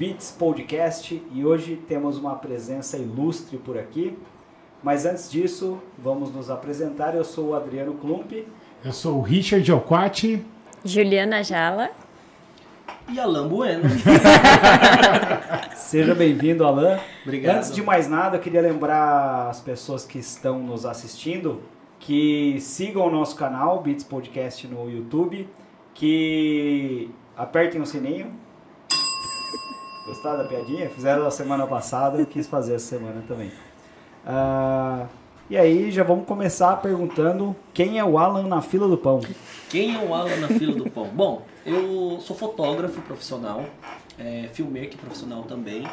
Beats Podcast e hoje temos uma presença ilustre por aqui. Mas antes disso, vamos nos apresentar. Eu sou o Adriano Klump. Eu sou o Richard Alquati. Juliana Jala. E Alan Bueno. Seja bem-vindo, Alan. Obrigado. Antes de mais nada, eu queria lembrar as pessoas que estão nos assistindo que sigam o nosso canal, Beats Podcast no YouTube, que apertem o sininho. Gostaram da piadinha? Fizeram a semana passada, eu quis fazer essa semana também. Ah, e aí, já vamos começar perguntando quem é o Alan na fila do pão. Quem é o Alan na fila do pão? Bom, eu sou fotógrafo profissional, é, filmmaker profissional também,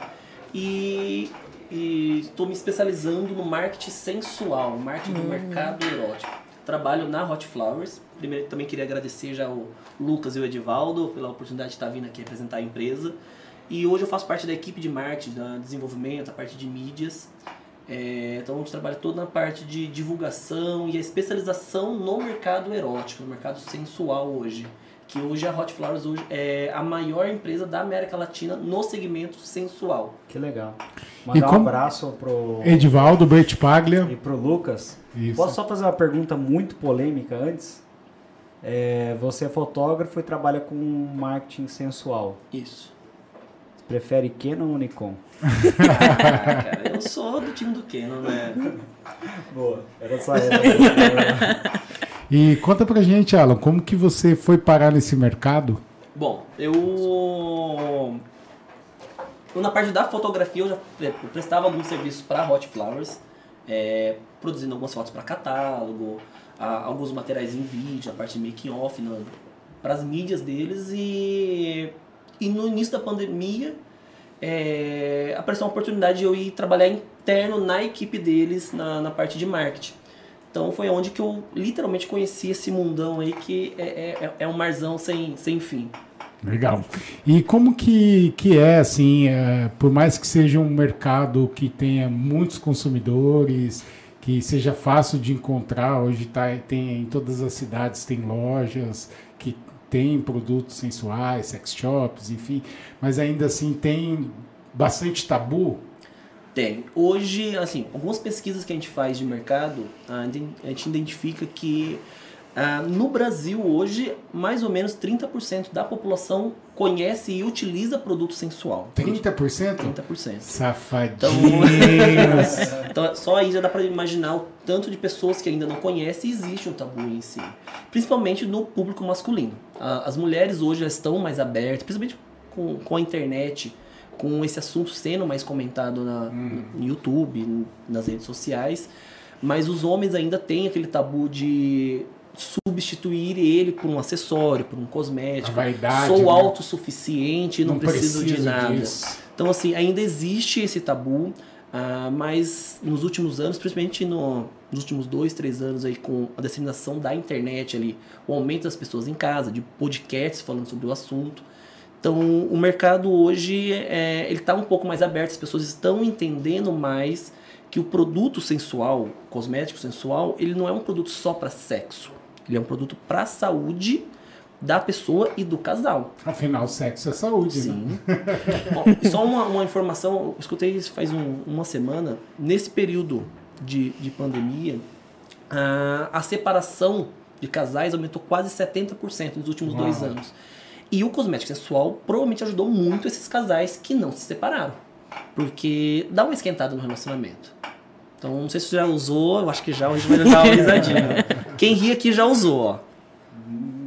e estou me especializando no marketing sensual, marketing do mercado erótico. Trabalho na Hot Flowers. Primeiro, também queria agradecer já o Lucas e o Edivaldo pela oportunidade de estar vindo aqui representar a empresa. E hoje eu faço parte da equipe de marketing, da desenvolvimento, a parte de mídias. É, então a gente trabalha toda na parte de divulgação e a especialização no mercado erótico, no mercado sensual hoje. Que hoje a Hot Flowers hoje é a maior empresa da América Latina no segmento sensual. Que legal. Mandar um como- abraço pro, Edivaldo Bert Paglia. e pro Lucas. Isso. Posso só fazer uma pergunta muito polêmica antes? É, você é fotógrafo e trabalha com marketing sensual. Isso. Prefere Canon ou Nikon? Ah, cara, eu sou do time do Canon, né? Boa, era só essa. E conta pra gente, Alan, como que você foi parar nesse mercado? Bom, eu. eu na parte da fotografia eu já pre- prestava alguns serviços para Hot Flowers, é, produzindo algumas fotos para catálogo, a- alguns materiais em vídeo, a parte de making off para as mídias deles e, e no início da pandemia é, apareceu uma oportunidade de eu ir trabalhar interno na equipe deles na, na parte de marketing. Então foi onde que eu literalmente conheci esse mundão aí que é, é, é um marzão sem, sem fim. Legal. E como que, que é, assim, é, por mais que seja um mercado que tenha muitos consumidores, que seja fácil de encontrar, hoje tá, tem em todas as cidades tem lojas tem produtos sensuais, sex shops, enfim, mas ainda assim tem bastante tabu. Tem. Hoje, assim, algumas pesquisas que a gente faz de mercado, a gente- identifica que ah, no Brasil hoje, mais ou menos 30% da população conhece e utiliza produto sensual. 30%? 30%. Safadinhos. Então, só aí já dá pra imaginar o tanto de pessoas que ainda não conhecem e existe um tabu em si. Principalmente no público masculino. A- As mulheres hoje já estão mais abertas, principalmente com, com a internet, com esse assunto sendo mais comentado na, no YouTube, nas redes sociais. Mas os homens ainda têm aquele tabu de substituir ele por um acessório, por um cosmético. A vaidade, Sou né? autossuficiente, não, preciso, de preciso nada. disso. Então, assim, ainda existe esse tabu, ah, mas nos últimos anos, principalmente no- nos últimos dois, três anos aí, com a disseminação da internet ali, o aumento das pessoas em casa, de podcasts falando sobre o assunto. Então, o mercado hoje, é, ele está um pouco mais aberto, as pessoas estão entendendo mais que o produto sensual, cosmético sensual, ele não é um produto só para sexo. Ele é um produto para saúde da pessoa e do casal. Afinal, sexo é saúde, né? Sim. Bom, e só uma, uma informação, eu escutei isso faz um- uma semana. Nesse período de, de pandemia, a, a separação de casais aumentou quase 70% nos últimos Uau. dois anos. E o cosmético sensual provavelmente ajudou muito esses casais que não se separaram. Porque dá uma esquentada no relacionamento. Então, não sei se você já usou, eu acho que já, a gente vai dar uma risadinha. Quem ri aqui já usou, ó.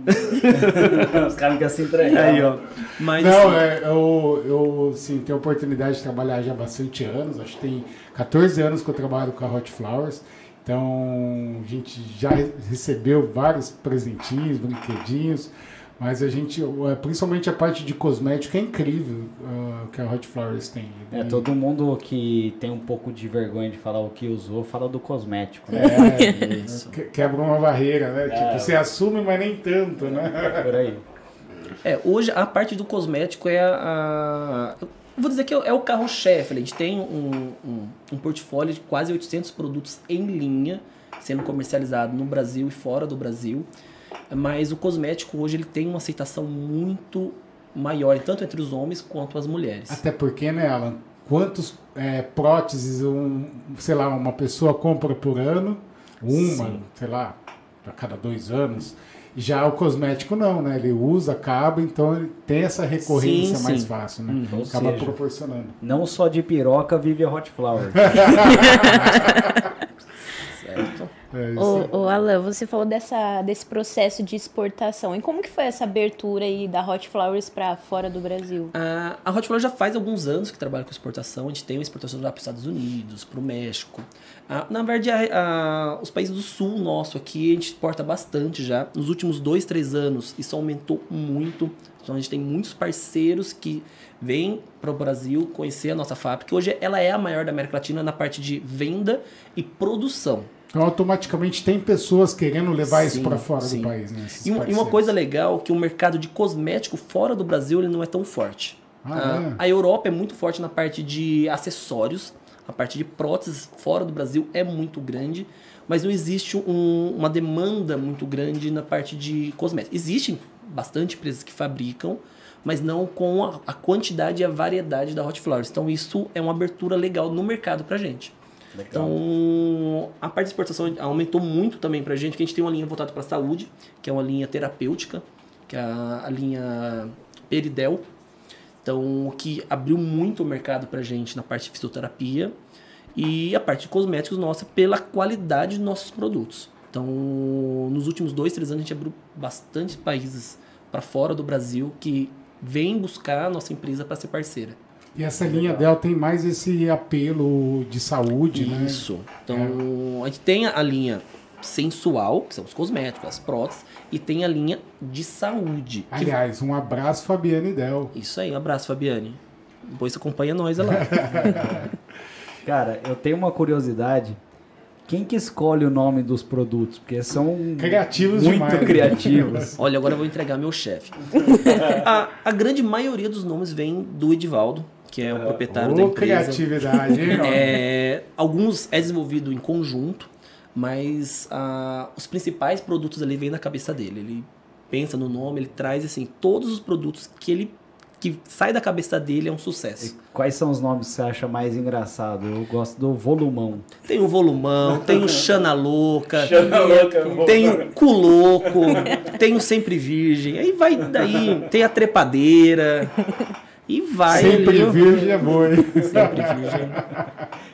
Os caras se entregar. Aí, ó. Mas, Não, assim, é, eu, eu assim, tenho a oportunidade de trabalhar já há bastante anos, acho que tem 14 anos que eu trabalho com a Hot Flowers, então a gente já re- recebeu vários presentinhos, brinquedinhos, mas a gente, é, principalmente a parte de cosmético, é incrível ah, que a Hot Flowers tem. É, todo mundo que tem um pouco de vergonha de falar o que usou, fala do cosmético, né? É, Isso. que- quebra uma barreira, né? É. Tipo, você assume, mas nem tanto, né? Por aí. É, hoje a parte do cosmético é a. eu vou dizer que é o carro-chefe. A gente tem um, um, um portfólio de quase 800 produtos em linha sendo comercializado no Brasil e fora do Brasil. Mas o cosmético hoje ele tem uma aceitação muito maior, tanto entre os homens quanto as mulheres. Até porque, né, Alan? Quantos é, próteses, um, sei lá, uma pessoa compra por ano? Uma, Sim. sei lá, a cada dois anos. Já o cosmético não, né? Ele usa, acaba, então ele tem essa recorrência Sim, mais sim. fácil, né? Hum, acaba seja, proporcionando. Não só de piroca vive a Hot Flower. Certo? É isso. Ô, ô, Alan, você falou dessa, desse processo de exportação. E como que foi essa abertura aí da Hot Flowers para fora do Brasil? A, a Hot Flower já faz alguns anos que trabalha com exportação. A gente tem uma exportação lá para os Estados Unidos, para o México. Ah, na verdade, a- a- os países do sul nosso aqui, a gente exporta bastante já. Nos últimos dois, três anos, isso aumentou muito. Então, a gente tem muitos parceiros que vêm para o Brasil conhecer a nossa fábrica. Hoje, ela é a maior da América Latina na parte de venda e produção. Então, automaticamente tem pessoas querendo levar isso Sim, para fora sim. do país, né? E uma, e uma coisa legal que o mercado de cosmético fora do Brasil ele não é tão forte. Ah, a, a Europa é muito forte na parte de acessórios, a parte de próteses fora do Brasil é muito grande, mas não existe um- uma demanda muito grande na parte de cosméticos. Existem bastante empresas que fabricam, mas não com a, a quantidade e a variedade da Hot Flowers. Então isso é uma abertura legal no mercado pra gente. Então, a parte de exportação aumentou muito também pra gente, que a gente tem uma linha voltada para saúde, que é uma linha terapêutica, que é a, a linha Peridel. Então, o que abriu muito o mercado pra gente na parte de fisioterapia e a parte de cosméticos nossa pela qualidade dos nossos produtos. Então, nos últimos dois, três anos, a gente abriu bastante países para fora do Brasil que vêm buscar a nossa empresa para ser parceira. E essa linha dela tem mais esse apelo de saúde, né? Isso. Então, a gente tem a linha sensual, que são os cosméticos, as próteses, e tem a linha de saúde. que- Aliás, um abraço, Fabiana e Del. Isso aí, um abraço, Fabiane. Depois você acompanha nós lá. Cara, eu tenho uma curiosidade. Quem que escolhe o nome dos produtos? Porque são Criativos muito demais. criativos. Olha, agora eu vou entregar meu chefe. a, a grande maioria dos nomes vem do Edivaldo, que é o proprietário da empresa. criatividade, hein? É, alguns é desenvolvido em conjunto, mas ah, os principais produtos ali vêm na cabeça dele. Ele pensa no nome, ele traz assim todos os produtos que ele que sai da cabeça dele é um sucesso. Quais são os nomes que você acha mais engraçado? Eu gosto do volumão. Tem o Volumão, tem o Xana Louca, Xana Louca, tem o Culoco, tem o Sempre Virgem, aí vai daí, tem a Trepadeira, e vai Sempre ali, virgem é bom, hein? Sempre Virgem.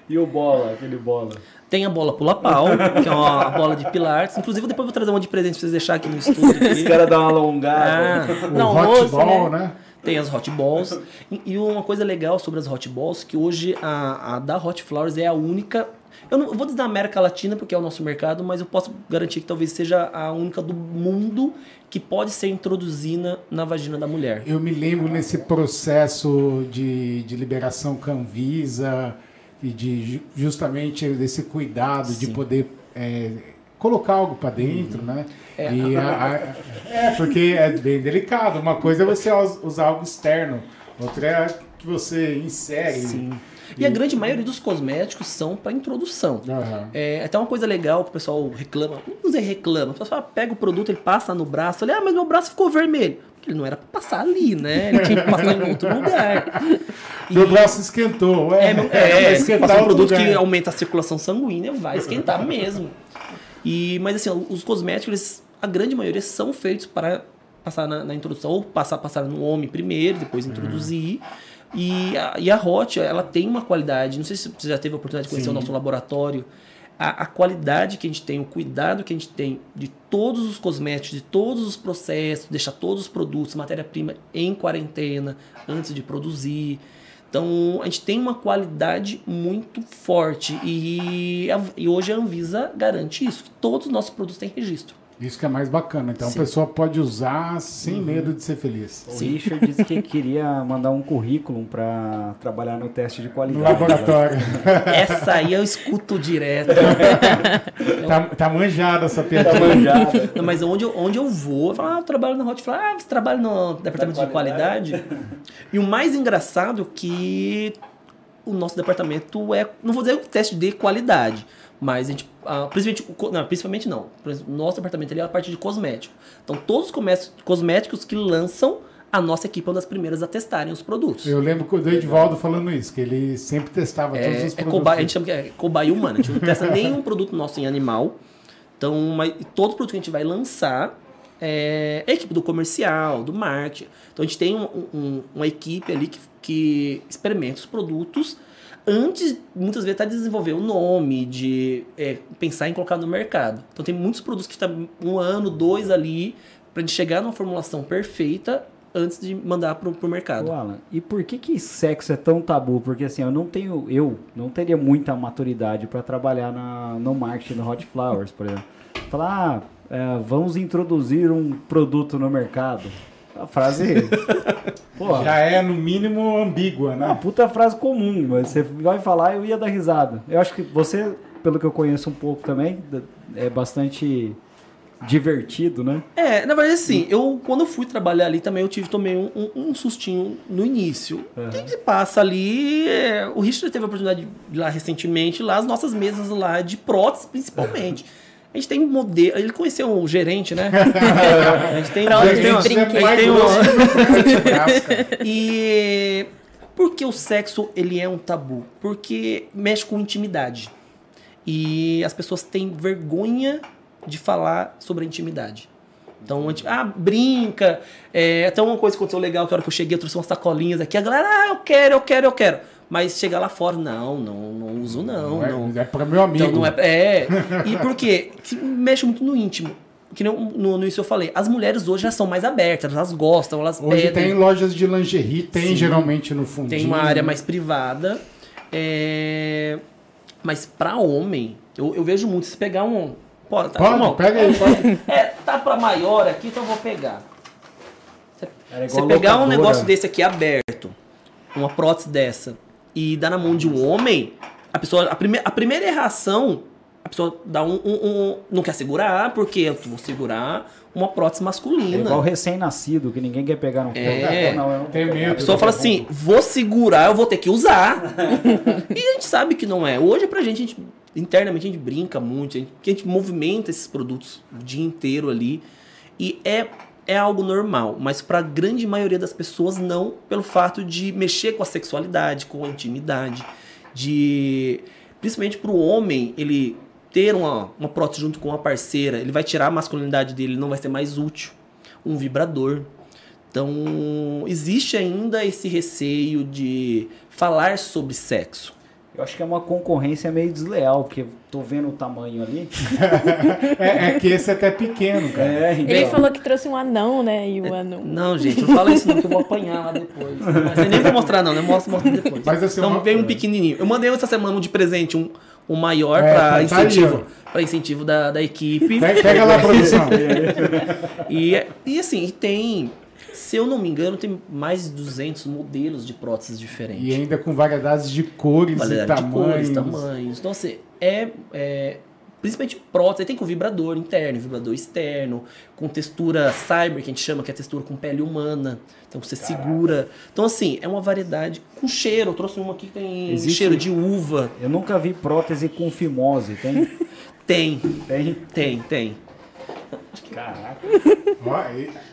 E o bola, aquele bola. Tem a bola pula-pau, que é uma bola de pilates. Inclusive, depois eu vou trazer uma de presente pra vocês deixar aqui no estúdio. Os Aqui. caras dão uma alongada. Ah, O Não, hot moço, ball, né? tem as hot balls. E, e uma coisa legal sobre as hot balls, que hoje a, a da Hot Flowers é a única... Eu não eu vou dizer da América Latina, porque é o nosso mercado, mas eu posso garantir que talvez seja a única do mundo que pode ser introduzida na vagina da mulher. Eu me lembro nesse processo de, de liberação Canvisa e de ju- justamente desse cuidado de Sim. poder é, colocar algo para dentro, né? É, E a- a- é, porque é bem delicado. Uma coisa é você us- usar algo externo, outra é que você insere. Sim. E a grande maioria dos cosméticos são para introdução. Aham. É até uma coisa legal que o pessoal reclama. Não dizer reclama. O pessoal pega o produto, ele passa no braço. Ele, ah, mas meu braço ficou vermelho. Porque ele não era pra passar ali, né? Ele tinha que passar em outro lugar. E- Meu braço esquentou. é, É, meu- é, passar um produto que lugar. aumenta a circulação sanguínea, vai esquentar mesmo. E, mas assim, os cosméticos, eles, a grande maioria são feitos para passar na, na introdução, ou passar, passar no homem primeiro, depois introduzir. E a, e a Hot, ela tem uma qualidade, não sei se você já teve a oportunidade de conhecer Sim. o nosso laboratório, a, a qualidade que a gente tem, o cuidado que a gente tem de todos os cosméticos, de todos os processos, deixar todos os produtos, matéria-prima em quarentena antes de produzir. Então, a gente tem uma qualidade muito forte e, e hoje a Anvisa garante isso, que todos os nossos produtos têm registro. Isso que é mais bacana. Então Sim. a pessoa pode usar sem medo de ser feliz. O Sim. Richard disse que queria mandar um currículo para trabalhar no teste de No qualidade. laboratório. Essa aí eu escuto direto. tá, tá manjada essa Tá piadinha. manjada. Não, mas onde eu, onde eu vou, eu falo, ah, eu trabalho na Hot Flowers, ah, você trabalha no departamento de qualidade. E o mais engraçado é que o nosso departamento é, não vou dizer o teste de qualidade, mas a gente, ah, principalmente, não, principalmente não, nosso departamento ali é a parte de cosmético. Então todos os cosméticos que lançam a nossa equipe é uma das primeiras a testarem os produtos. Eu lembro do Edivaldo falando isso, que ele sempre testava todos É, os é produtos. a gente chama que é cobaia humana. A gente não testa nenhum produto nosso em animal. Então, mas todo produto que a gente vai lançar é a equipe do comercial, do marketing. Então, a gente tem um- um- uma equipe ali que, que experimenta os produtos antes, muitas vezes, até de desenvolver o nome, de é, pensar em colocar no mercado. Então, tem muitos produtos que estão um ano, dois ali, para gente chegar numa formulação perfeita antes de mandar para o mercado. Ô, Alan, e por que que sexo é tão tabu? Porque assim, eu não tenho, eu não teria muita maturidade para trabalhar na, no marketing do Hot Flowers, por exemplo. Falar, ah, é, vamos introduzir um produto no mercado. A frase, pô, Já é, no mínimo, ambígua, é uma né? puta frase comum, mas você vai falar eu ia dar risada. Eu acho que você, pelo que eu conheço um pouco também, é bastante divertido, né? É, na verdade, assim, eu quando eu fui trabalhar ali também, eu tive tomei um, um, um sustinho no início. O que que passa ali? é, o Richard teve a oportunidade de ir lá recentemente, lá as nossas mesas lá de prótese, principalmente. A gente tem modelo. Ele conheceu o gerente, né? a gente tem, a gente tem, uma- Prótese, a gente brinquedo. tem uma- Casca. e por que o sexo ele é um tabu? Porque mexe com intimidade. E as pessoas têm vergonha de falar sobre a intimidade. Então, a gente, ah, brinca. É, até uma coisa que aconteceu legal, que a hora que eu cheguei, eu trouxe umas sacolinhas aqui. A galera, ah, eu quero, eu quero, eu quero. Mas chegar lá fora, não, não, não uso não, não. é, é para meu amigo. Então não é. É. E por quê? Mexe muito no íntimo. Que nem no, no início eu falei, as mulheres hoje já são mais abertas, elas gostam, elas Hoje pedem. tem lojas de lingerie, tem Sim. geralmente no fundinho. Tem uma área mais privada. é, Mas pra homem, eu, eu vejo muito. Se pegar um. Pode, tá, Pode, irmão? pega aí, pode. É, tá pra maior aqui, então eu vou pegar. Você igual pegar um negócio desse aqui aberto, uma prótese dessa, e dar na mão de um homem, a pessoa. A, prime, a primeira reação, a pessoa dá um, um- um- Não quer segurar, porque eu vou segurar uma prótese É masculina. igual recém-nascido, que ninguém quer pegar no colo. É. Não, eu não Tem vou medo. A pessoa fala assim, vou segurar, eu vou ter que usar. e a gente sabe que não é. Hoje, pra gente, a gente internamente a gente brinca muito, a gente, que a gente movimenta esses produtos o dia inteiro ali. E é, é algo normal, mas pra grande maioria das pessoas não, pelo fato de mexer com a sexualidade, com a intimidade, de principalmente pro homem, ele ter uma, uma prótese junto com uma parceira, ele vai tirar a masculinidade dele, não vai ser mais útil. Um vibrador, então, existe ainda esse receio de falar sobre sexo. Eu acho que é uma concorrência meio desleal, porque eu tô vendo o tamanho ali. É, é que esse é até pequeno, cara. É, Ele falou que trouxe um anão, né? E o anão. Não, gente, não fala isso não, que eu vou apanhar lá depois. Mas eu nem vou mostrar não, né? Mostra, mostra depois. Mas, assim, então, uma- veio um pequenininho. Eu mandei essa semana um de presente, um, um maior É, para tá- tá aí, incentivo, ó. pra incentivo da, da equipe. Pega, pega lá, produção. E, e assim, e tem, se eu não me engano, tem mais de 200 modelos de próteses diferentes. E ainda com variedades de cores Variedade e de tamanhos. cores, tamanhos. Então, assim, é, é principalmente prótese, tem com vibrador interno, vibrador externo, com textura cyber, que a gente chama, que é textura com pele humana. Então você segura. Então, assim, é uma variedade com cheiro. Eu trouxe uma aqui que tem Existe- cheiro de uva. Eu nunca vi prótese com fimose, tem? Tem, Tem. tem, tem. Caraca.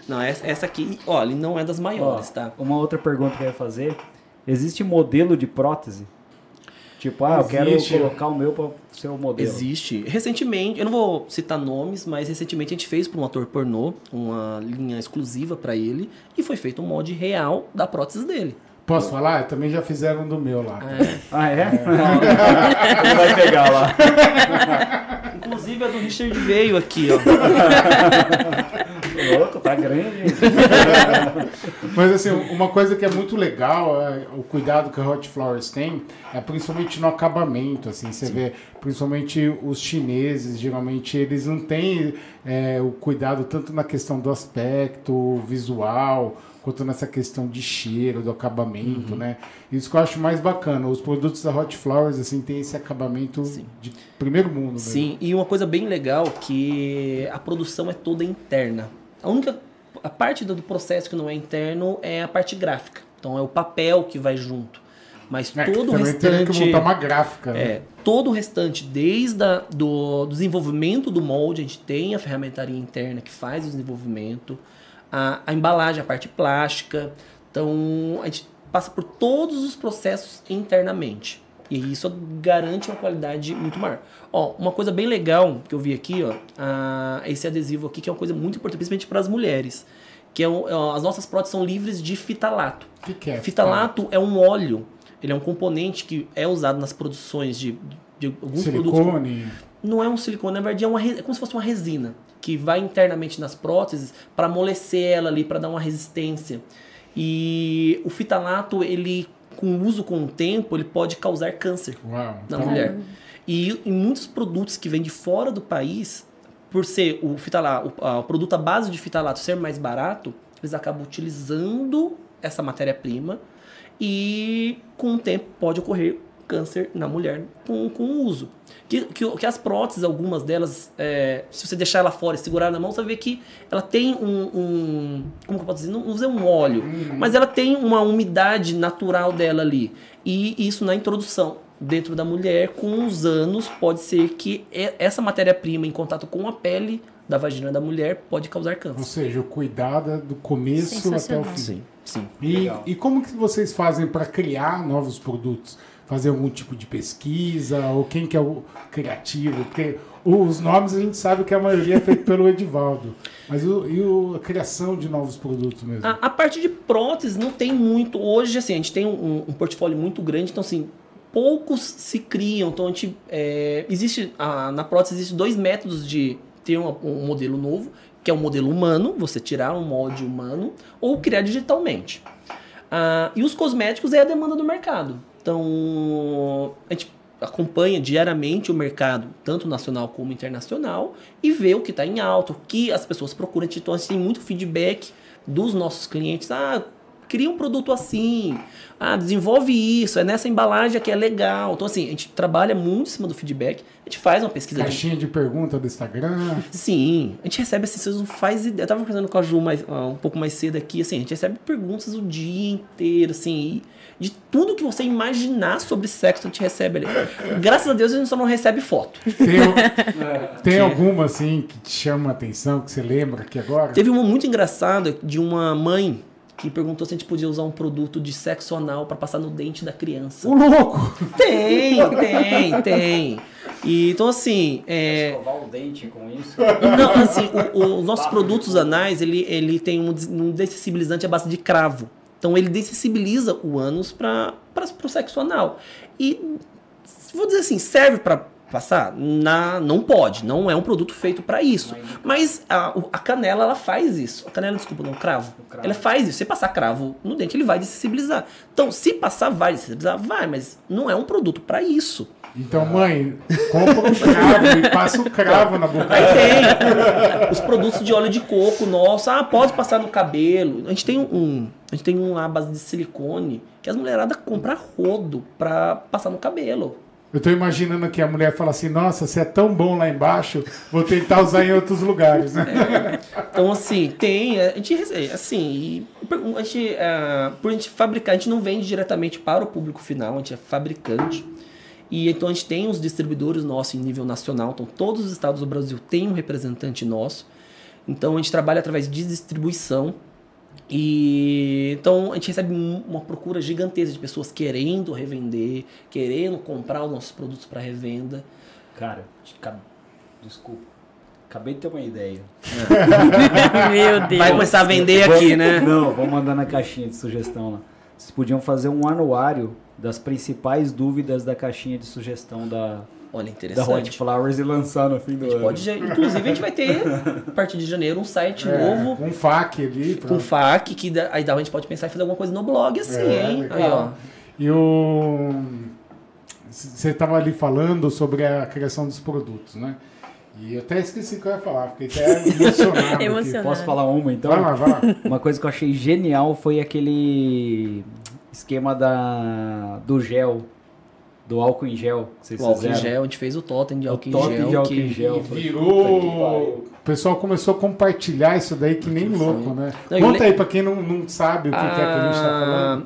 Não, essa, essa aqui, olha, não é das maiores, Ó, tá? Uma outra pergunta que eu ia fazer. Existe modelo de prótese? Tipo, ah, eu quero Existe. colocar o meu para ser o modelo. Existe. Recentemente, eu não vou citar nomes, mas recentemente a gente fez para um ator pornô uma linha exclusiva para ele e foi feito um molde real da prótese dele. Posso falar? Também já fizeram do meu lá. Ah, é? Ele vai pegar lá. Inclusive a do Richard veio aqui, ó. Louco, tá grande. Mas assim, uma coisa que é muito legal, é o cuidado que a Hot Flowers tem, é principalmente no acabamento, assim, você vê, principalmente os chineses, geralmente eles não têm é, o cuidado tanto na questão do aspecto visual, quanto nessa questão de cheiro, do acabamento, né? Isso que eu acho mais bacana. Os produtos da Hot Flowers, assim, tem esse acabamento de primeiro mundo, né? Sim, e uma coisa bem legal que a produção é toda interna. A única a parte do processo que não é interno é a parte gráfica. Então é o papel que vai junto. Mas É, todo o restante que montar uma gráfica, né? É, todo o restante, desde a, do desenvolvimento do molde, a gente tem a ferramentaria interna que faz o desenvolvimento, a, a embalagem, a parte plástica. Então, a gente passa por todos os processos internamente. E isso garante uma qualidade muito maior. Ó, uma coisa bem legal que eu vi aqui, ó, a, esse adesivo aqui, que é uma coisa muito importante, principalmente para as mulheres, que é, um, é as nossas próteses são livres de fitalato. O que, que é? Fitalato é um óleo, ele é um componente que é usado nas produções de, de alguns produtos. Silicone. Não é um silicone, na verdade é, uma, é como se fosse uma resina que vai internamente nas próteses para amolecer ela ali, para dar uma resistência. E o fitalato, ele com o uso com o tempo, ele pode causar câncer Uau. na Então, mulher. E em muitos produtos que vêm de fora do país, por ser o fitalato, o, a- o produto à base de fitalato ser mais barato, eles acabam utilizando essa matéria-prima e com o tempo pode ocorrer câncer na mulher com, com o uso. Que, que, que as próteses, algumas delas, é, se você deixar ela fora e segurar na mão, você vai ver que ela tem um. um como que eu posso dizer? Não, usa um óleo, mas ela tem uma umidade natural dela ali. E isso na introdução dentro da mulher, com os anos, pode ser que essa matéria-prima em contato com a pele da vagina da mulher pode causar Ou câncer. seja, o cuidado é do começo até o fim. Sim, sim. E, Legal. e como que vocês fazem para criar novos produtos? Fazer algum tipo de pesquisa? Ou quem que é o criativo? Porque os nomes a gente sabe que a maioria é feito pelo Edivaldo. Mas o- e o- a criação de novos produtos mesmo? A, a parte de prótese não tem muito. Hoje, assim, a gente tem um, um portfólio muito grande, então, assim, poucos se criam. Então, a gente. é, existe. a- na prótese, existe dois métodos de ter um, um modelo novo, que é o modelo humano, você tirar um molde humano, ou criar digitalmente. Ah, e os cosméticos é a demanda do mercado. Então, a gente acompanha diariamente o mercado, tanto nacional como internacional, e vê o que está em alta, o que as pessoas procuram. Então, a gente tem muito feedback dos nossos clientes. Ah, cria um produto assim. Ah, desenvolve isso. É nessa embalagem que é legal. Então, assim, a gente trabalha muito em cima do feedback. A gente faz uma pesquisa de Caixinha de pergunta do Instagram. Sim, a gente recebe assim, vocês não faz ideia. Eu tava conversando com a Ju mais, ah, um pouco mais cedo aqui, assim, a gente recebe perguntas o dia inteiro, assim, e de tudo que você imaginar sobre sexo, a gente recebe ali. Graças a Deus a gente só não recebe foto. Tem, o- tem alguma assim que te chama a atenção, que você lembra aqui agora? Teve uma muito engraçada de uma mãe que perguntou se a gente podia usar um produto de sexo anal pra passar no dente da criança. O louco! Tem, tem, tem. E, então, assim, é, Escovar o dente com isso. Não, assim, os nossos produtos anais, ele, ele tem um, um dessensibilizante à base de cravo. Então ele dessensibiliza o ânus para o sexo anal. E, vou dizer assim, serve para passar? Na, não pode, não é um produto feito para isso. Mas a, a canela, ela faz isso. A canela, desculpa, não, cravo. O cravo. Ela faz isso. Se passar cravo no dente, ele vai dessensibilizar. Então, se passar, vai dessensibilizar? Vai, mas não é um produto para isso. Então, mãe, compra um cravo e passa o cravo na boca. Aí tem os produtos de óleo de coco, nossa, ah, pode passar no cabelo. A gente tem um, a gente tem um lá à base de silicone que as mulheradas compram rodo pra passar no cabelo. Eu tô imaginando que a mulher fala assim, nossa, você é tão bom lá embaixo, vou tentar usar em outros lugares, né? Então, assim, tem, a gente recebe, assim, a gente, ah, por a gente fabricar, a gente não vende diretamente para o público final, a gente é fabricante. E então a gente tem os distribuidores nossos em nível nacional, então todos os estados do Brasil têm um representante nosso. Então a gente trabalha através de distribuição. E então a gente recebe um- uma procura gigantesca de pessoas querendo revender, querendo comprar os nossos produtos para revenda. Cara, desculpa. Acabei de ter uma ideia. Meu Deus. Vai começar a vender aqui, né? Não, vou mandar na caixinha de sugestão lá. Vocês podiam fazer um anuário das principais dúvidas da caixinha de sugestão da, Olha, da Hot interessante. Flowers e lançar no fim do ano. Pode, já- inclusive a gente vai ter a partir de janeiro um site É, novo um fac ali. com Pra... FAQ que dá- aí dá, a gente pode pensar em fazer alguma coisa no blog assim, É, hein? legal. Aí, ó. E o... Você estava ali falando sobre a criação dos produtos, né? E eu até esqueci o que eu ia falar, fiquei até emocionado. aqui. Emocionado. Posso falar uma então? Vai lá, vai lá. Uma coisa que eu achei genial foi aquele esquema da do gel, do álcool em gel que vocês O álcool em gel, a gente fez o totem de O álcool em totem gel. de álcool que em gel. Virou. O pessoal começou a compartilhar isso daí que nem louco, né? Não, Conta le- aí pra quem não, não sabe o que, que é que a gente tá Ah, falando.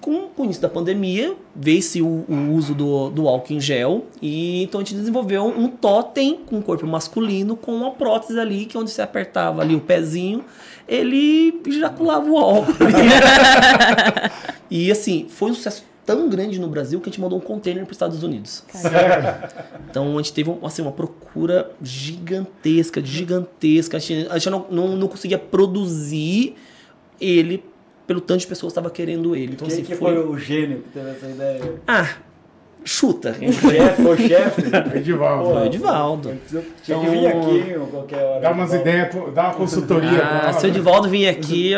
com, com o início da pandemia, veio-se o, o uso do, do álcool em gel. E então a gente desenvolveu um totem com o corpo masculino com uma prótese ali, que onde você apertava ali o pezinho, ele ejaculava o álcool. e assim, foi um sucesso tão grande no Brasil que a gente mandou um container para os Estados Unidos. Então a gente teve assim, uma procura gigantesca, gigantesca. A gente, a gente não, não, não conseguia produzir ele pelo tanto de pessoas que estavam querendo ele. Então, Quem assim, que foi o gênio que teve essa ideia? Ah, chuta. O chefe, o chefe? Edivaldo. Pô, Edivaldo. Tinha que vir aqui em qualquer hora. Dá umas ideias, dá uma consultoria. Ah, pra- se o Edivaldo vir aqui,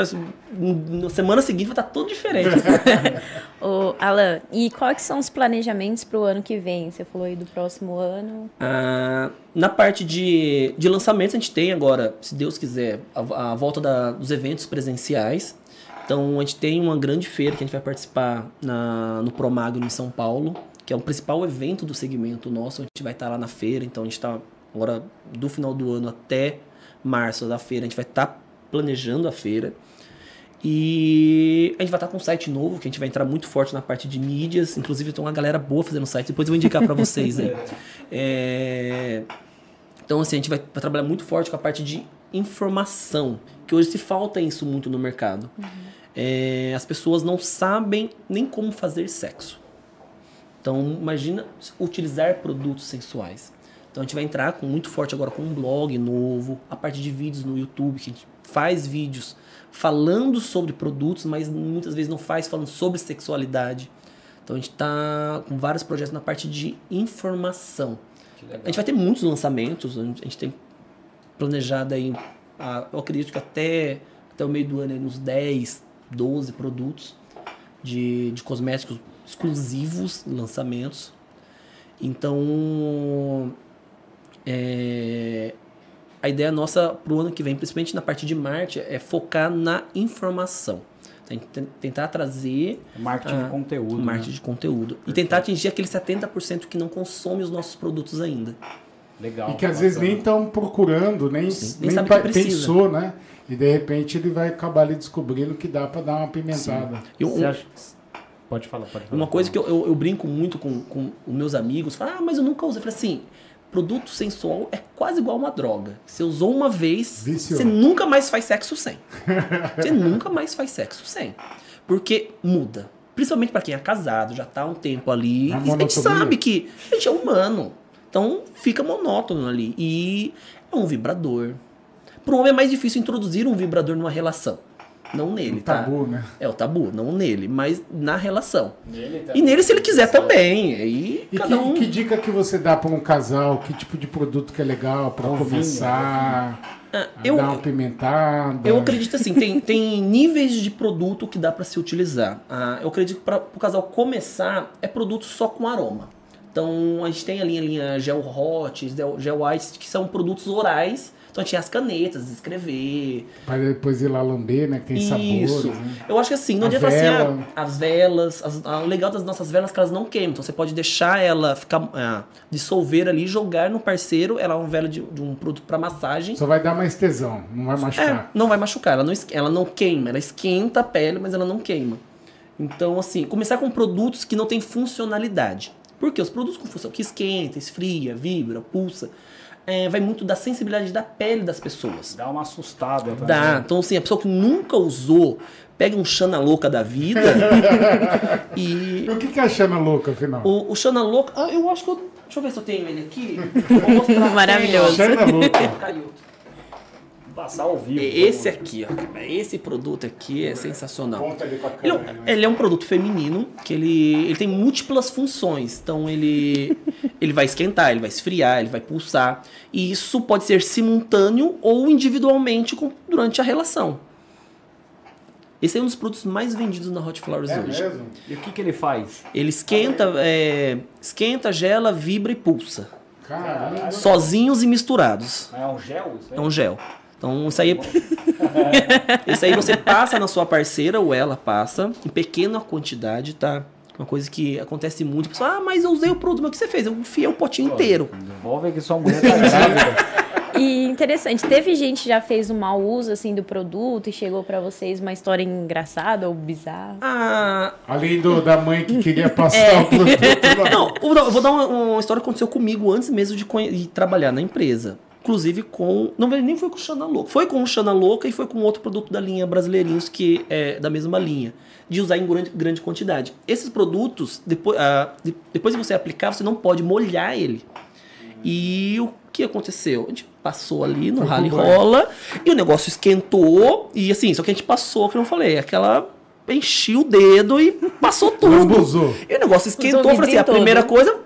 na semana seguinte vai estar tudo diferente. Ô, Alan, e quais são os planejamentos para o ano que vem? Você falou aí do próximo ano. Ah, na parte de, de lançamentos, a gente tem agora, se Deus quiser, a, a volta da- dos eventos presenciais. Então, a gente tem uma grande feira que a gente vai participar na, no Promagno em São Paulo, que é o principal evento do segmento nosso. A gente vai estar lá na feira, então a gente está agora do final do ano até março da feira, a gente vai estar planejando a feira. E a gente vai estar com um site novo, que a gente vai entrar muito forte na parte de mídias. Inclusive, tem uma galera boa fazendo site. Depois eu vou indicar para vocês aí. É, Então, assim, a gente vai, trabalhar muito forte com a parte de informação. Que hoje se falta isso muito no mercado. É, As pessoas não sabem nem como fazer sexo. Então, imagina utilizar produtos sensuais. Então, a gente vai entrar com muito forte agora com um blog novo, a parte de vídeos no YouTube, que a gente faz vídeos falando sobre produtos, mas muitas vezes não faz falando sobre sexualidade. Então, a gente está com vários projetos na parte de informação. A gente vai ter muitos lançamentos, a gente, tem planejado aí, eu acredito que até, até o meio do ano, uns 10, 12 produtos de, de cosméticos exclusivos, lançamentos. Então, é, a ideia nossa para o ano que vem, principalmente na parte de marketing, é focar na informação. Tem que ten- tentar trazer Marketing de conteúdo. marketing né? de conteúdo. E tentar atingir aquele 70% que não consome os nossos produtos ainda. Legal. E que às vezes nem estão procurando, nem, Sim, nem nem pensou, né? E de repente ele vai acabar ali descobrindo que dá pra dar uma pimentada. Eu, Você acha que- Pode falar, pode falar. Uma coisa que eu, eu, eu brinco muito com, com os meus amigos, falam, ah, mas eu nunca usei. Eu falei assim, produto sensual é quase igual uma droga. Você usou uma vez, Viciou. você nunca mais faz sexo sem. você nunca mais faz sexo sem. Porque muda. Principalmente para quem é casado, já tá há um tempo ali. A E a gente sabe que a gente é humano. Então fica monótono ali. E é um vibrador. Para um homem é mais difícil introduzir um vibrador numa relação. Não nele, Um tá? tabu, né? É o tabu, não nele, mas na relação. Nele tá- E nele, se ele quiser também. Aí E cada que, um. que dica que você dá pra um casal? Que tipo de produto que é legal pra vinho, começar? Ah, a eu, dar uma pimentada? eu acredito assim, tem, tem níveis de produto que dá pra se utilizar. Ah, eu acredito que para o casal começar é produto só com aroma. Então a gente tem a linha, linha Gel Hot, Gel, Gel White, que são produtos orais. Então a gente tem as canetas, escrever. Pra depois ir lá lamber, né? Que tem Isso. sabores. Né? Eu acho que assim, não adianta assim, ah, as velas, as- ah, o legal das nossas velas é que elas não queimam. Então você pode deixar ela ficar, ah, dissolver ali, jogar no parceiro. Ela é uma vela de, de um produto para massagem. Só vai dar mais tesão, não vai É, machucar. não vai machucar, ela não, ela não queima, ela esquenta a pele, mas ela não queima. Então, assim, começar com produtos que não têm funcionalidade. Por quê? Os produtos com função que esquenta, esfria, vibra, pulsa, é, vai muito da sensibilidade da pele das pessoas. Dá uma assustada. também. Dá. Então, assim, a pessoa que nunca usou, pega um Xana louca da vida e. O que, que é Xana louca, afinal? O, o Xana louca. Ah, eu acho que eu. Deixa eu ver se eu tenho ele aqui. Vou mostrar. Maravilhoso. Xana louca. Caiu. Passar ao vivo. Esse aqui, ó. Esse produto aqui é sensacional. Conta ali com a Ele é, um, né? ele é um produto feminino que ele, ele tem múltiplas funções. Então ele, ele vai esquentar, ele vai esfriar, ele vai pulsar. E isso pode ser simultâneo ou individualmente com- durante a relação. Esse é um dos produtos mais vendidos na Hot Flowers É hoje. mesmo? E o que, que ele faz? Ele esquenta, é, esquenta, gela, vibra e pulsa. Caramba. Sozinhos e misturados. É um gel? É um gel. Então isso aí é... Isso aí você passa na sua parceira ou ela passa em pequena quantidade, tá? Uma coisa que acontece muito. A pessoa, ah, mas eu usei o produto, mas o que você fez? Eu enfiei o potinho inteiro. Devolve que sua mulher tá grávida. E interessante, teve gente que já fez um mau uso assim do produto e chegou pra vocês uma história engraçada ou bizarra? Ah, Além do, da mãe que queria passar É. o produto lá. Não, eu vou dar- uma, uma história que aconteceu comigo antes mesmo de, de trabalhar na empresa. Inclusive com. Não, nem foi com o Xana Louca. Foi com o Xana Louca e foi com outro produto da linha Brasileirinhos, que é da mesma linha. De usar em grande, grande quantidade. Esses produtos, depois, ah, de- depois de você aplicar, você não pode molhar ele. E o que aconteceu? A gente passou ali no rally rola e o negócio esquentou. E assim, só que a gente passou, que eu não falei, aquela. Enchi o dedo e passou tudo. Lambuzou. E o negócio esquentou, falei assim, a primeira todo. coisa,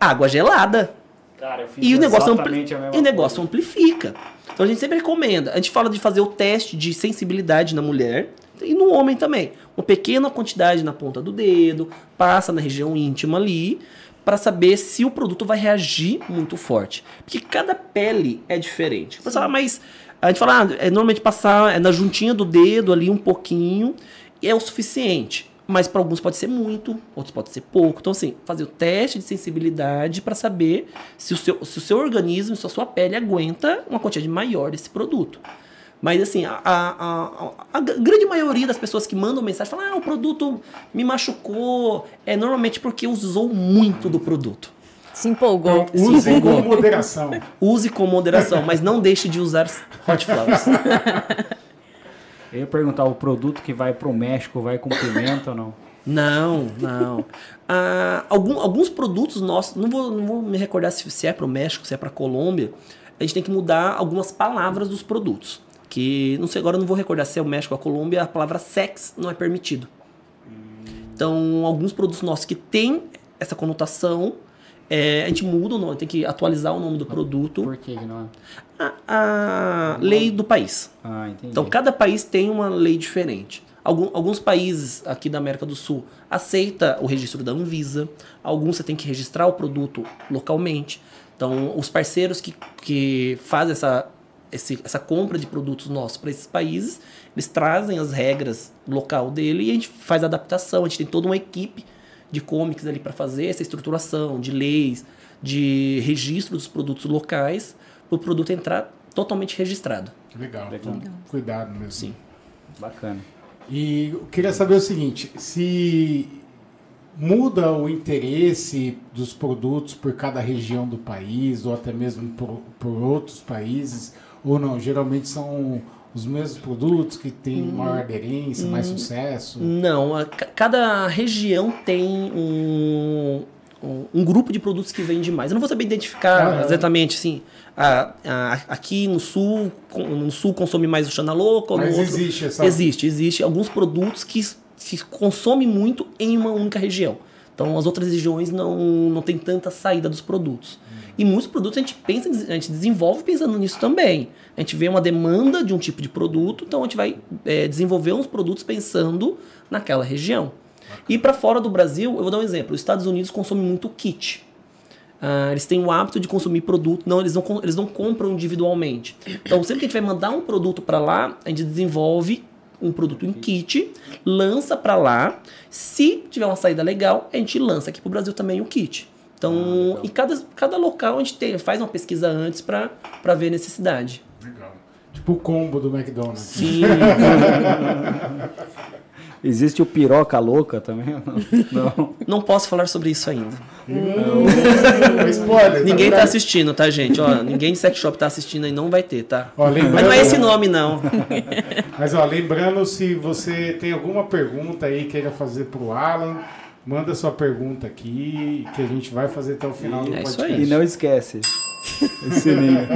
água gelada. Cara, eu fiz E o negócio, ampli e o negócio amplifica. Então a gente sempre recomenda. A gente fala de fazer o teste de sensibilidade na mulher e no homem também. Uma pequena quantidade na ponta do dedo, passa na região íntima ali, para saber se o produto vai reagir muito forte. Porque cada pele é diferente. Você fala, mas a gente fala, ah, é normalmente passar é na juntinha do dedo ali um pouquinho e é o suficiente. Mas para alguns pode ser muito, outros pode ser pouco. Então, assim, fazer o teste de sensibilidade para saber se o, seu, se o seu organismo, se a sua pele aguenta uma quantidade maior desse produto. Mas, assim, a, a, a, a grande maioria das pessoas que mandam mensagem falam: ah, o produto me machucou. É normalmente porque usou muito do produto. Se empolgou. Então, usem com moderação. Use com moderação, mas não deixe de usar hot flowers. Eu ia perguntar, o produto que vai pro México vai com pimenta ou não? Não, não. Ah, algum- alguns produtos nossos, não vou, não vou me recordar se, se é para o México, se é para Colômbia, a gente tem que mudar algumas palavras dos produtos. Que, não sei, agora eu não vou recordar se é o México ou a Colômbia, a palavra sex não é permitido. Então, alguns produtos nossos que têm essa conotação, é, a gente muda o nome, tem que atualizar o nome do produto. Por que não é? A, a lei do país. Ah, entendi. Então, cada país tem uma lei diferente. Algum- alguns países aqui da América do Sul aceita o registro da Anvisa. Alguns você tem que registrar o produto localmente. Então, os parceiros que, que fazem essa, esse- essa compra de produtos nossos para esses países, eles trazem as regras local dele e a gente faz a adaptação. A gente tem toda uma equipe de comics ali para fazer essa estruturação de leis, de registro dos produtos locais, para o produto entrar totalmente registrado. Legal. Legal. então, Cuidado mesmo. Sim. Bacana. E eu queria saber o seguinte: se muda o interesse dos produtos por cada região do país, ou até mesmo por, por outros países, ou não? Geralmente são os mesmos produtos que têm maior aderência, mais sucesso. Não, a- ca- cada região tem um, um, um grupo de produtos que vende mais. Eu não vou saber identificar Ah, exatamente, assim, a- a- aqui no sul, no sul consome mais o Xana Louca, ou no Mas outro... existe essa. Existe, existe alguns produtos que se consome muito em uma única região. Então as outras regiões não, não tem tanta saída dos produtos. E muitos produtos a gente pensa, a gente desenvolve pensando nisso também. A gente vê uma demanda de um tipo de produto, então a gente vai é, desenvolver uns produtos pensando naquela região. E para fora do Brasil, eu vou dar um exemplo. Os Estados Unidos consomem muito kit. Ah, eles têm o hábito de consumir produto, não eles, não, eles não compram individualmente. Então, sempre que a gente vai mandar um produto para lá, a gente desenvolve um produto em kit, lança para lá. Se tiver uma saída legal, a gente lança aqui para o Brasil também o kit. Então, em cada, cada local a gente tem, faz uma pesquisa antes para ver a necessidade. Legal. Tipo o combo do McDonald's. Sim, Existe o piroca louca também? Não. não. não posso falar sobre isso ainda. Spoiler. Ninguém tá tá assistindo, tá, gente? Ó, ninguém de sex shop tá assistindo aí, não vai ter, tá? Ó, lembrando, Mas não é esse nome, não. Mas ó, lembrando, se você tem alguma pergunta aí queira fazer pro Alan, manda sua pergunta aqui, que a gente vai fazer até o final do É isso podcast. E não esquece. O sininho.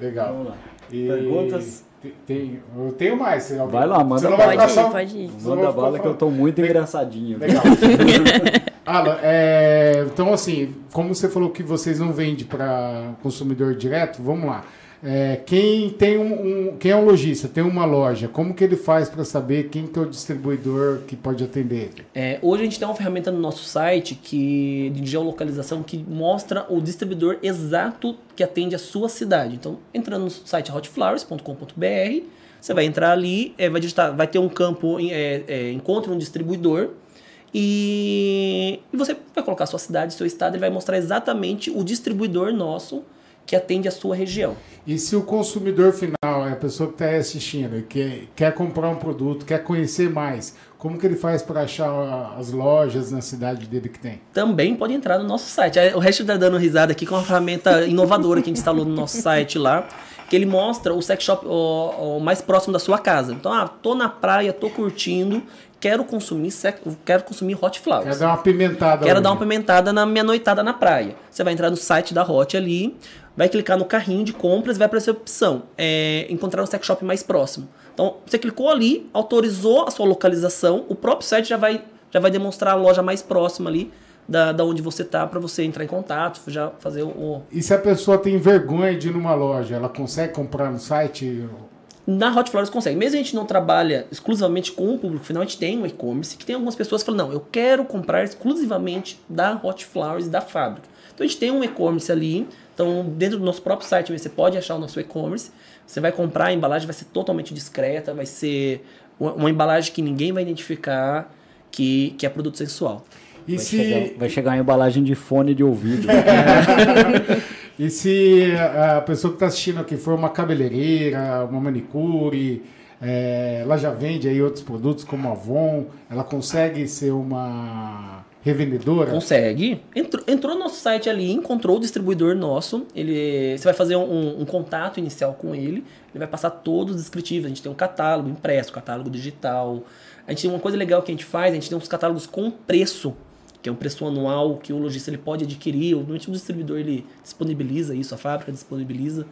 Legal. Vamos lá. E Perguntas? te- Tem, eu tenho mais. se alguém- Vai lá, manda Senão bala. vai Pode ir, só- pode ir. Manda bala que eu tô muito engraçadinho. Legal. Alan, é, então assim, como você falou que vocês não vendem para consumidor direto, vamos lá. É, quem tem um, um- quem é um lojista, tem uma loja, como que ele faz para saber quem que é o distribuidor que pode atender? É, hoje a gente tem uma ferramenta no nosso site que, de geolocalização que mostra o distribuidor exato que atende a sua cidade. Então, entrando no site hotflowers.com.br, você vai entrar ali, é, vai, digitar, vai ter um campo, é, é, encontre um distribuidor, e, e você vai colocar a sua cidade, seu estado, ele vai mostrar exatamente o distribuidor nosso que atende a sua região. E se o consumidor final é a pessoa que está assistindo e quer, quer comprar um produto, quer conhecer mais, como que ele faz para achar as lojas na cidade dele que tem? Também pode entrar no nosso site. O resto está dando risada aqui com uma ferramenta inovadora que a gente instalou no nosso site lá, que ele mostra o sex shop o, o mais próximo da sua casa. Então, ah, tô na praia, tô curtindo, quero consumir quero consumir hot flowers. Quero dar uma pimentada. Quero hoje. dar uma pimentada na minha noitada na praia. Você vai entrar no site da Hot ali, vai clicar no carrinho de compras e vai aparecer a opção. É, encontrar um sex shop mais próximo. Então, você clicou ali, autorizou a sua localização, o próprio site já vai, já vai demonstrar a loja mais próxima ali da, da onde você tá para você entrar em contato, já fazer o. E se a pessoa tem vergonha de ir numa loja, ela consegue comprar no site? Na Hot Flowers consegue. Mesmo a gente não trabalha exclusivamente com o público final, a gente tem um e-commerce que tem algumas pessoas que falam, não, eu quero comprar exclusivamente da Hot Flowers da fábrica. Então a gente tem um e-commerce ali, então dentro do nosso próprio site você pode achar o nosso e-commerce, você vai comprar, a embalagem vai ser totalmente discreta, vai ser uma, uma embalagem que ninguém vai identificar que, que é produto sensual. E Vai, se, chegar, vai chegar em embalagem de fone de ouvido. e se a pessoa que está assistindo aqui for uma cabeleireira, uma manicure, é, ela já vende aí outros produtos como Avon, ela consegue ser uma revendedora? Consegue. Entrou, entrou no nosso site ali, encontrou o distribuidor nosso. Ele, você vai fazer um, um contato inicial com ele. Ele vai passar todos os descritivos. A gente tem um catálogo impresso, catálogo digital. A gente tem uma coisa legal que a gente faz. A gente tem uns catálogos com preço, que é um preço anual que o lojista ele pode adquirir. Normalmente o distribuidor ele disponibiliza isso, a fábrica disponibiliza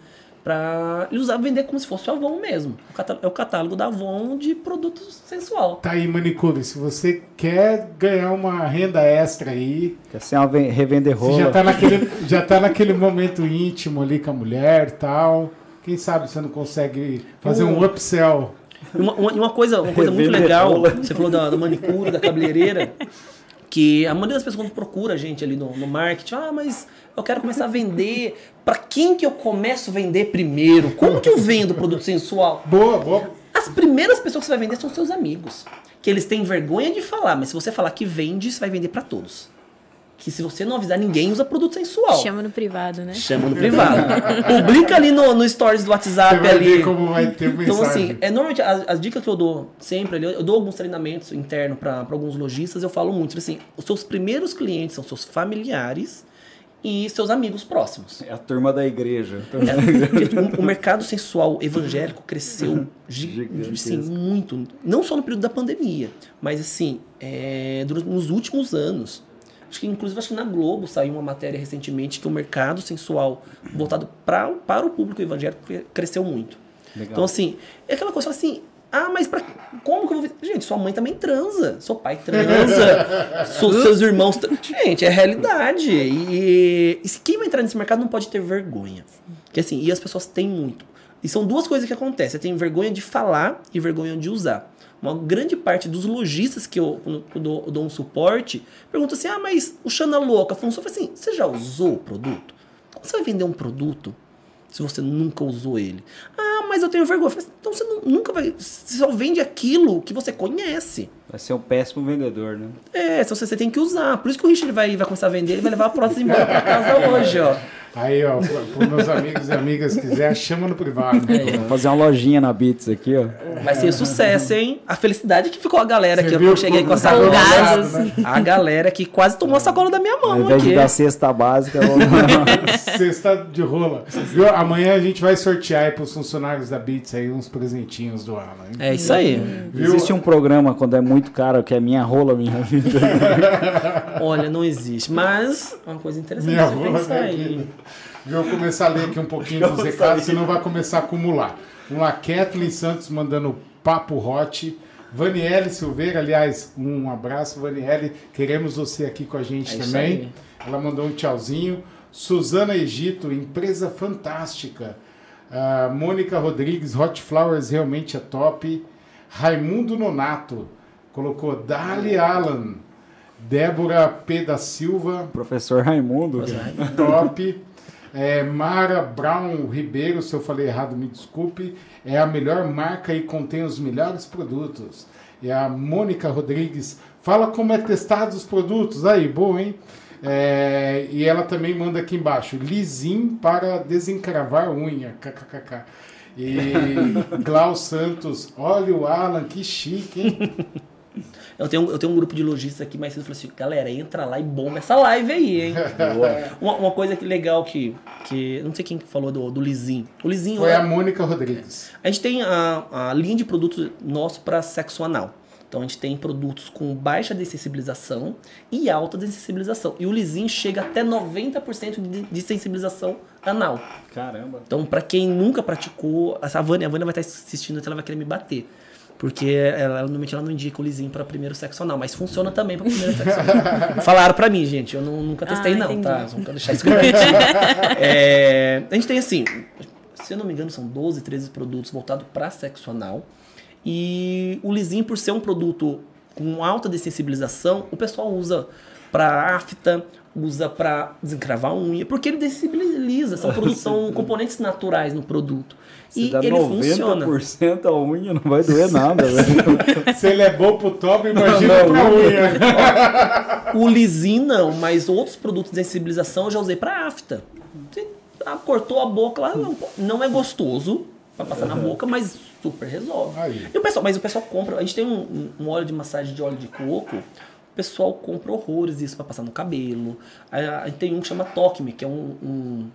para ele usar vender como se fosse o Avon mesmo. O catálogo, é o catálogo da Avon de produto sensual. Tá aí, manicure, se você quer ganhar uma renda extra aí, Quer ser uma ven- revender você rola. já tá, naquele, já tá naquele momento íntimo ali com a mulher e tal, quem sabe você não consegue fazer um upsell. E Uma, uma, e uma coisa, uma coisa muito legal, rola. você falou da, da manicure, da cabeleireira, que a maioria das pessoas quando procura a gente ali no, no marketing, ah, mas eu quero começar a vender. Pra quem que eu começo a vender primeiro? Como que eu vendo produto sensual? Boa, boa. As primeiras pessoas que você vai vender são seus amigos. Que eles têm vergonha de falar, mas se você falar que vende, você vai vender pra todos. Que se você não avisar ninguém, usa produto sensual. Chama no privado, né? Chama no privado. Publica ali no, no stories do Você WhatsApp vai ali. ver como vai ter mensagem. Então, assim, é, normalmente as, as dicas que eu dou sempre ali, eu dou alguns treinamentos internos para alguns lojistas, eu falo muito, assim, os seus primeiros clientes são seus familiares e seus amigos próximos. É a turma da igreja. É, gente, o, o mercado sensual evangélico cresceu Gigantesco. assim, muito, não só no período da pandemia, mas assim, é, nos últimos anos. Acho que, inclusive, acho que na Globo saiu uma matéria recentemente que o mercado sensual voltado pra, para o público evangélico cre- cresceu muito. Legal. Então, assim, é aquela coisa assim. Ah, mas pra, como que eu vou. Gente, sua mãe também transa. Seu pai transa. seus, irmãos. tran- Gente, é realidade. E, e quem vai entrar nesse mercado não pode ter vergonha. Que assim, e as pessoas têm muito. E são duas coisas que acontecem. Você tem vergonha de falar e vergonha de usar. Uma grande parte dos lojistas que eu, eu dou, eu dou um suporte pergunta assim: ah, mas o Xana Louca funciona? Eu falo assim: você já usou o produto? Como você vai vender um produto se você nunca usou ele? Ah, mas eu tenho vergonha. Assim, então você nu- nunca vai. Você só vende aquilo que você conhece. Vai ser um péssimo vendedor, né? É, então você, você tem que usar. Por isso que o Richard vai, vai começar a vender, ele vai levar a prótese embora pra casa hoje, ó. Aí, ó, para meus amigos e amigas quiser, chama no privado. É. Vou fazer uma lojinha na Beats aqui, ó. Vai ser sucesso, hein? A felicidade que ficou a galera Você aqui. Eu cheguei com a como sacola. Folgados. né? A galera que quase tomou a sacola da minha Ao mão invés aqui. de dar cesta básica, vamos... Cesta de rola. Viu? Amanhã a gente vai sortear aí pros funcionários da Beats aí uns presentinhos do Alan. hein? É isso aí. Viu? Existe um programa quando é muito caro, que é minha rola, minha vida. Olha, não existe. Mas, uma coisa interessante Minha rola, pensar minha aí. vida. Eu começar a ler aqui um pouquinho dos recados, senão vai começar a acumular. Vamos lá, Kathleen Santos mandando papo hot. Vaniele Silveira, aliás, um abraço, Vaniele. Queremos você aqui com a gente É também. Ela mandou um tchauzinho. Suzana Egito, empresa fantástica. Ah, Mônica Rodrigues, Hot Flowers realmente é top. Raimundo Nonato colocou Dali Alan. Débora P. da Silva, Professor Raimundo. top. É, Mara Brown Ribeiro, se eu falei errado, me desculpe. É a melhor marca e contém os melhores produtos. E a Mônica Rodrigues fala como é testado os produtos. Aí, boa, hein? É, e ela também manda aqui embaixo, lisinho para desencravar unha, kkkk. E Glau Santos, olha o Alan, que chique, hein? Eu tenho, eu tenho um grupo de lojistas aqui mais cedo. Eu falei assim, galera, entra lá e bomba essa live aí, hein? uma, uma coisa que legal que, que. Não sei quem falou do, do Lizinho. O Lizinho. Foi é- a Mônica Rodrigues. A gente tem a, a linha de produtos nosso para sexo anal. Então a gente tem produtos com baixa dessensibilização e alta dessensibilização. E o lisinho chega até 90% de, de sensibilização anal. Caramba. Então, para quem nunca praticou, a Vânia, a Vânia vai estar assistindo, então ela vai querer me bater. Porque ela, normalmente ela não indica o lisinho para primeiro sexo anal, mas funciona também para primeiro sexo anal. Falaram para mim, gente, eu não, nunca testei Ah, não, entendi. tá? Só quero deixar isso claro. É, a gente tem assim, se eu não me engano, são 12, 13 produtos voltados para sexo anal. E o lisinho, por ser um produto com alta dessensibilização, o pessoal usa para afta, usa para desencravar a unha, porque ele dessensibiliza, são, produtos, são componentes naturais no produto. Se e dá ele 90% funciona. a unha, não vai doer nada, velho. Se ele é bom pro top, imagina Não, pra unha. O lisinho não, mas outros produtos de sensibilização eu já usei para afta. Você, ah, cortou a boca lá, não, não é gostoso para passar na boca, mas super resolve. Aí. E o pessoal, mas o pessoal compra. A gente tem um, um- óleo de massagem de óleo de coco. O pessoal compra horrores isso para passar no cabelo. A, a gente tem um que chama Tokme, que é um, um,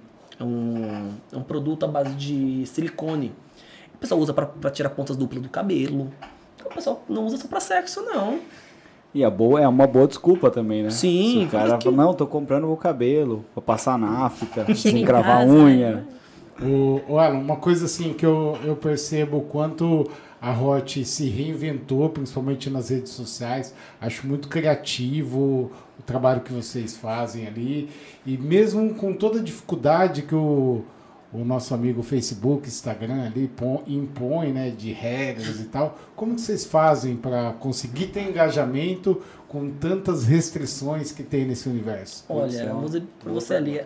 um, é um produto à base de silicone. O pessoal usa para tirar pontas duplas do cabelo. O pessoal não usa só para sexo, não. E a boa, é uma boa desculpa também, né? Sim, Se o cara porque- fala, não, tô comprando o cabelo, vou passar na África, Chega em encravar a casa, unha. né? O, o Alan, uma coisa assim que eu, eu percebo o quanto a Hot se reinventou, principalmente nas redes sociais. Acho muito criativo o trabalho que vocês fazem ali. E mesmo com toda a dificuldade que o, o nosso amigo Facebook, Instagram ali impõe, né, de regras e tal, como que vocês fazem para conseguir ter engajamento com tantas restrições que tem nesse universo? Olha, vou dizer boa você ali.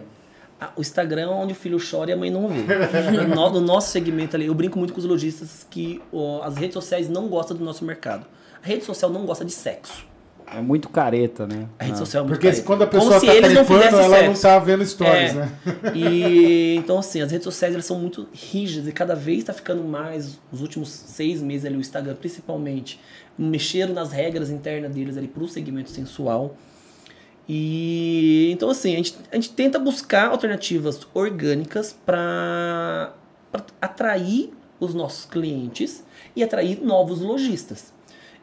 O Instagram é onde o filho chora e a mãe não vê. no, no- no nosso segmento ali, eu brinco muito com os lojistas que ó, as redes sociais não gostam do nosso mercado. A rede social não gosta de sexo. É muito careta, né? A rede Ah. social é muito Porque careta. quando a pessoa tá não trepando, fizessem ela não sexo. tá vendo stories, É. né? E então assim, as redes sociais elas são muito rígidas e cada vez está ficando mais, os últimos seis meses ali, o Instagram principalmente, mexeram nas regras internas deles ali para o segmento sensual. E então assim, a gente, a gente tenta buscar alternativas orgânicas para atrair os nossos clientes e atrair novos lojistas.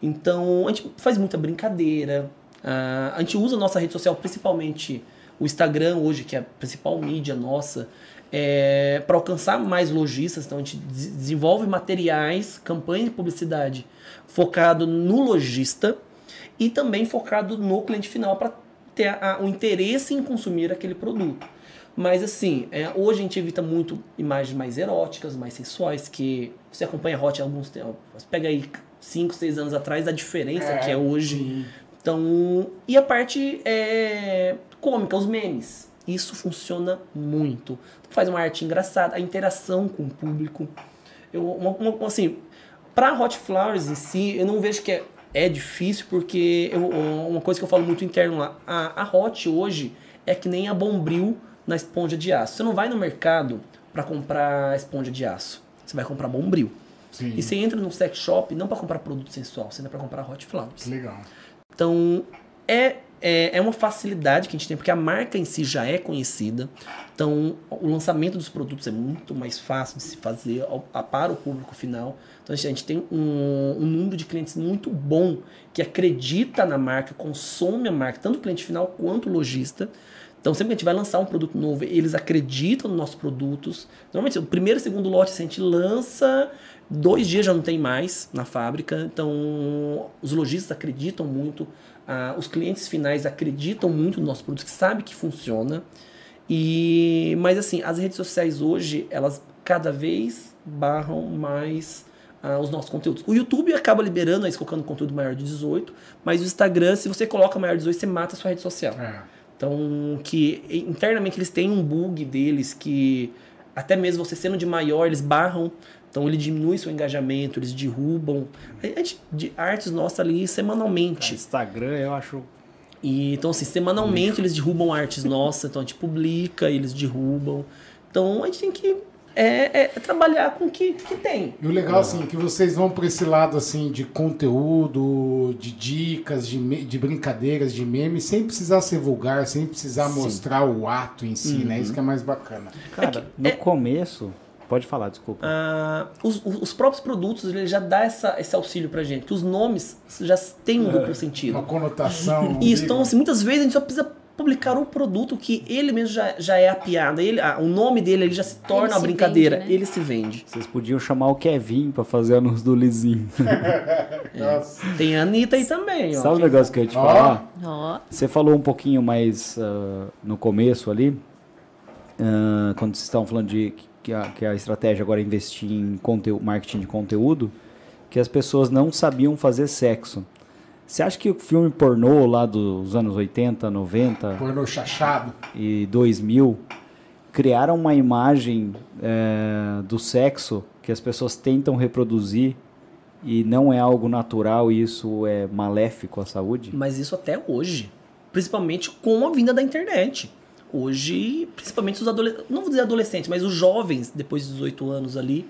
Então a gente faz muita brincadeira, ah, a gente usa a nossa rede social, principalmente o Instagram hoje, que é a principal mídia nossa, para alcançar mais lojistas. Então a gente des- desenvolve materiais, campanha de publicidade focado no lojista e também focado no cliente final para ter a- o interesse em consumir aquele produto. Mas assim, é, hoje a gente evita muito imagens mais eróticas, mais sensuais, que você acompanha Hot há alguns tempos. Pega aí 5, 6 anos atrás a diferença que é hoje. sim. Então, e a parte é, cômica, os memes. Isso funciona muito. Faz uma arte engraçada, a interação com o público. Eu, uma, uma- assim, pra Hot Flowers em si, eu não vejo que é, é difícil, porque eu- uma coisa que eu falo muito interno lá, a, a Hot hoje é que nem a Bombril na esponja de aço. Você não vai no mercado para comprar esponja de aço. Você vai comprar Bombril. Sim. E você entra no sex shop não para comprar produto sensual, você entra para comprar Hot Flowers. Legal. Então, é, é, é uma facilidade que a gente tem, porque a marca em si já é conhecida. Então, o lançamento dos produtos é muito mais fácil de se fazer ao- a- para o público final. Então, a gente, tem um, um número de clientes muito bom que acredita na marca, consome a marca, tanto o cliente final quanto o lojista. Então, sempre que a gente vai lançar um produto novo, eles acreditam nos nossos produtos. Normalmente, o primeiro e segundo lote, a gente lança, dois dias já não tem mais na fábrica. Então, os lojistas acreditam muito, ah, os clientes finais acreditam muito no nosso produto, que sabe que funciona. E, mas assim, as redes sociais hoje, elas cada vez barram mais ah, os nossos conteúdos. O YouTube acaba liberando, aí colocando conteúdo maior de 18, mas o Instagram, se você coloca maior de 18, você mata a sua rede social. É. Então, que internamente eles têm um bug deles que até mesmo você sendo de maior, eles barram. Então, ele diminui seu engajamento, eles derrubam. A gente, de artes nossas ali semanalmente. Instagram eu acho E, então, assim, semanalmente eles derrubam artes nossas, então a gente publica, eles derrubam. Então a gente tem que é, é trabalhar com o que, que tem. E o legal, assim, é que vocês vão para esse lado, assim, de conteúdo, de dicas, de, me- de brincadeiras, de memes, sem precisar ser vulgar, sem precisar Sim. mostrar o ato em si, né? Isso que é mais bacana. Cara, no começo. Pode falar, desculpa. Ah, os, os- os próprios produtos ele já dá essa, esse auxílio pra gente, que os nomes já têm um duplo sentido. Uma conotação. Isso, então assim, muitas vezes a gente só precisa publicar o produto que ele mesmo já, já é a piada. Ele, ah, o nome dele ele já se torna Ele uma se brincadeira. vende, né? Ele se vende. Vocês podiam chamar o Kevin pra fazer anúncio do Lizinho. Nossa. Tem a Anitta aí também, ó. Sabe o negócio que eu ia te falar? Você falou um pouquinho mais ah, no começo ali, ah, quando vocês estavam falando de que a, que a estratégia agora é investir em conteúdo, marketing de conteúdo, que as pessoas não sabiam fazer sexo. Você acha que o filme pornô lá dos anos 80, 90 Pornô chachado. e 2000 criaram uma imagem eh, do sexo que as pessoas tentam reproduzir e não é algo natural e isso é maléfico à saúde? Mas isso até hoje. Principalmente com a vinda da internet. Hoje, principalmente os adolescentes, não vou dizer adolescentes, mas os jovens, depois dos 18 anos ali,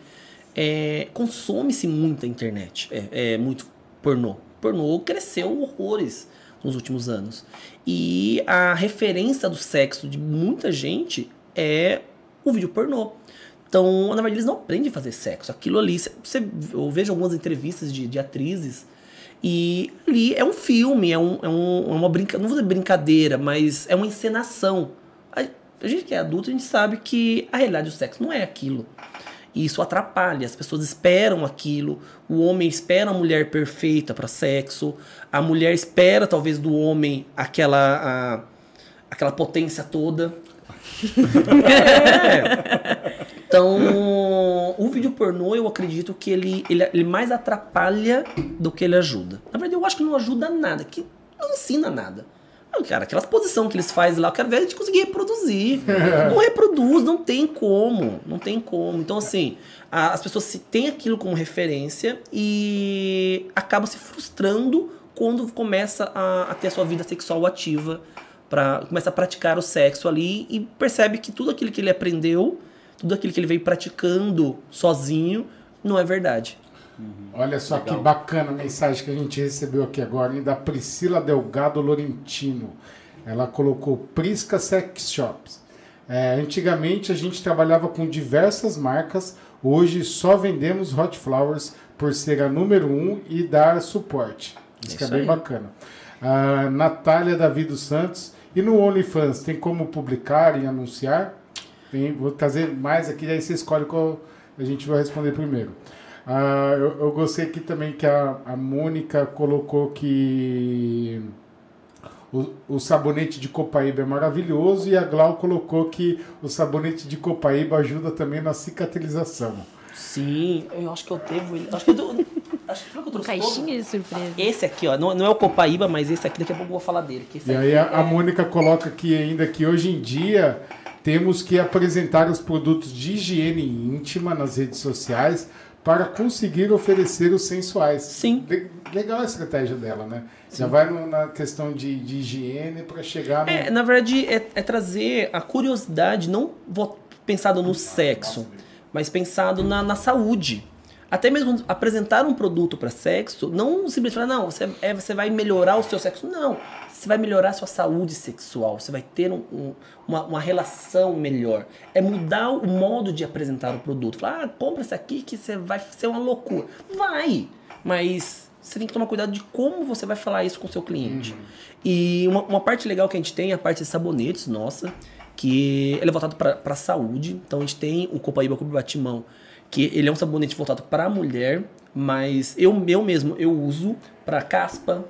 é, consome-se muita internet. É, é muito pornô. Pornô cresceu horrores nos últimos anos. E a referência do sexo de muita gente é o vídeo pornô. Então, na verdade, eles não aprendem a fazer sexo. Aquilo ali, você, eu vejo algumas entrevistas de, de atrizes e ali é um filme, é, um, é, um, é uma brincadeira, não vou dizer brincadeira, mas é uma encenação. A, gente que é adulto, a gente sabe que a realidade do sexo não é aquilo. E isso atrapalha, as pessoas esperam aquilo, o homem espera a mulher perfeita para sexo, a mulher espera talvez do homem aquela, a- aquela potência toda. É. Então, o vídeo pornô, eu acredito que ele, ele, ele mais atrapalha do que ele ajuda. Na verdade, eu acho que não ajuda nada, que não ensina nada. Cara, aquelas posições que eles fazem lá, eu quero ver a gente conseguir reproduzir. não reproduz, não tem como. Não tem como. Então, assim, a- as pessoas se têm aquilo como referência e acabam se frustrando quando começa a, a ter a sua vida sexual ativa. Pra, começa a praticar o sexo ali e percebe que tudo aquilo que ele aprendeu, tudo aquilo que ele veio praticando sozinho, não é verdade. Olha só que bacana a mensagem que a gente recebeu aqui agora, da Priscila Delgado Lorentino. Ela colocou Prisca Sex Shops. É, antigamente a gente trabalhava com diversas marcas, hoje só vendemos Hot Flowers por ser a número um e dar suporte. Isso, que é Isso bem aí. bacana. A Natália Davi dos Santos. E no OnlyFans, tem como publicar e anunciar? Tem, vou trazer mais aqui, aí você escolhe qual a gente vai responder primeiro. Ah, eu, eu gostei aqui também que a, a Mônica colocou que o, o sabonete de copaíba é maravilhoso e a Glau colocou que o sabonete de copaíba ajuda também na cicatrização. Sim, eu acho que eu devo ele. Acho que eu, dou- acho que foi o que eu trouxe todo. caixinha de surpresa. Esse aqui, ó, não, não é o Copaíba, mas esse aqui daqui a pouco eu vou falar dele. que esse E aqui aí a, a é- Mônica coloca aqui ainda que hoje em dia temos que apresentar os produtos de higiene íntima nas redes sociais para conseguir oferecer os sensuais. Sim. Le- Legal a estratégia dela, né? Já vai no- na questão de, de higiene para chegar no... É, na verdade, é, é trazer a curiosidade, não pensado no sexo, mas pensado na, na saúde. Até mesmo apresentar um produto para sexo, não simplesmente falar, não, você, é, você vai melhorar o seu sexo. Não, você vai melhorar sua saúde sexual, você vai ter um- um- uma, uma relação melhor. É mudar o modo de apresentar o produto. Falar, ah, compra isso aqui que você vai ser uma loucura. Vai, mas você tem que tomar cuidado de como você vai falar isso com o seu cliente. E uma, uma parte legal que a gente tem é a parte de sabonetes, nossa, que ele é voltado para a saúde. Então a gente tem o Copaíba Cubo Batimão, que ele é um sabonete voltado para a mulher, mas eu, eu mesmo eu uso para caspa.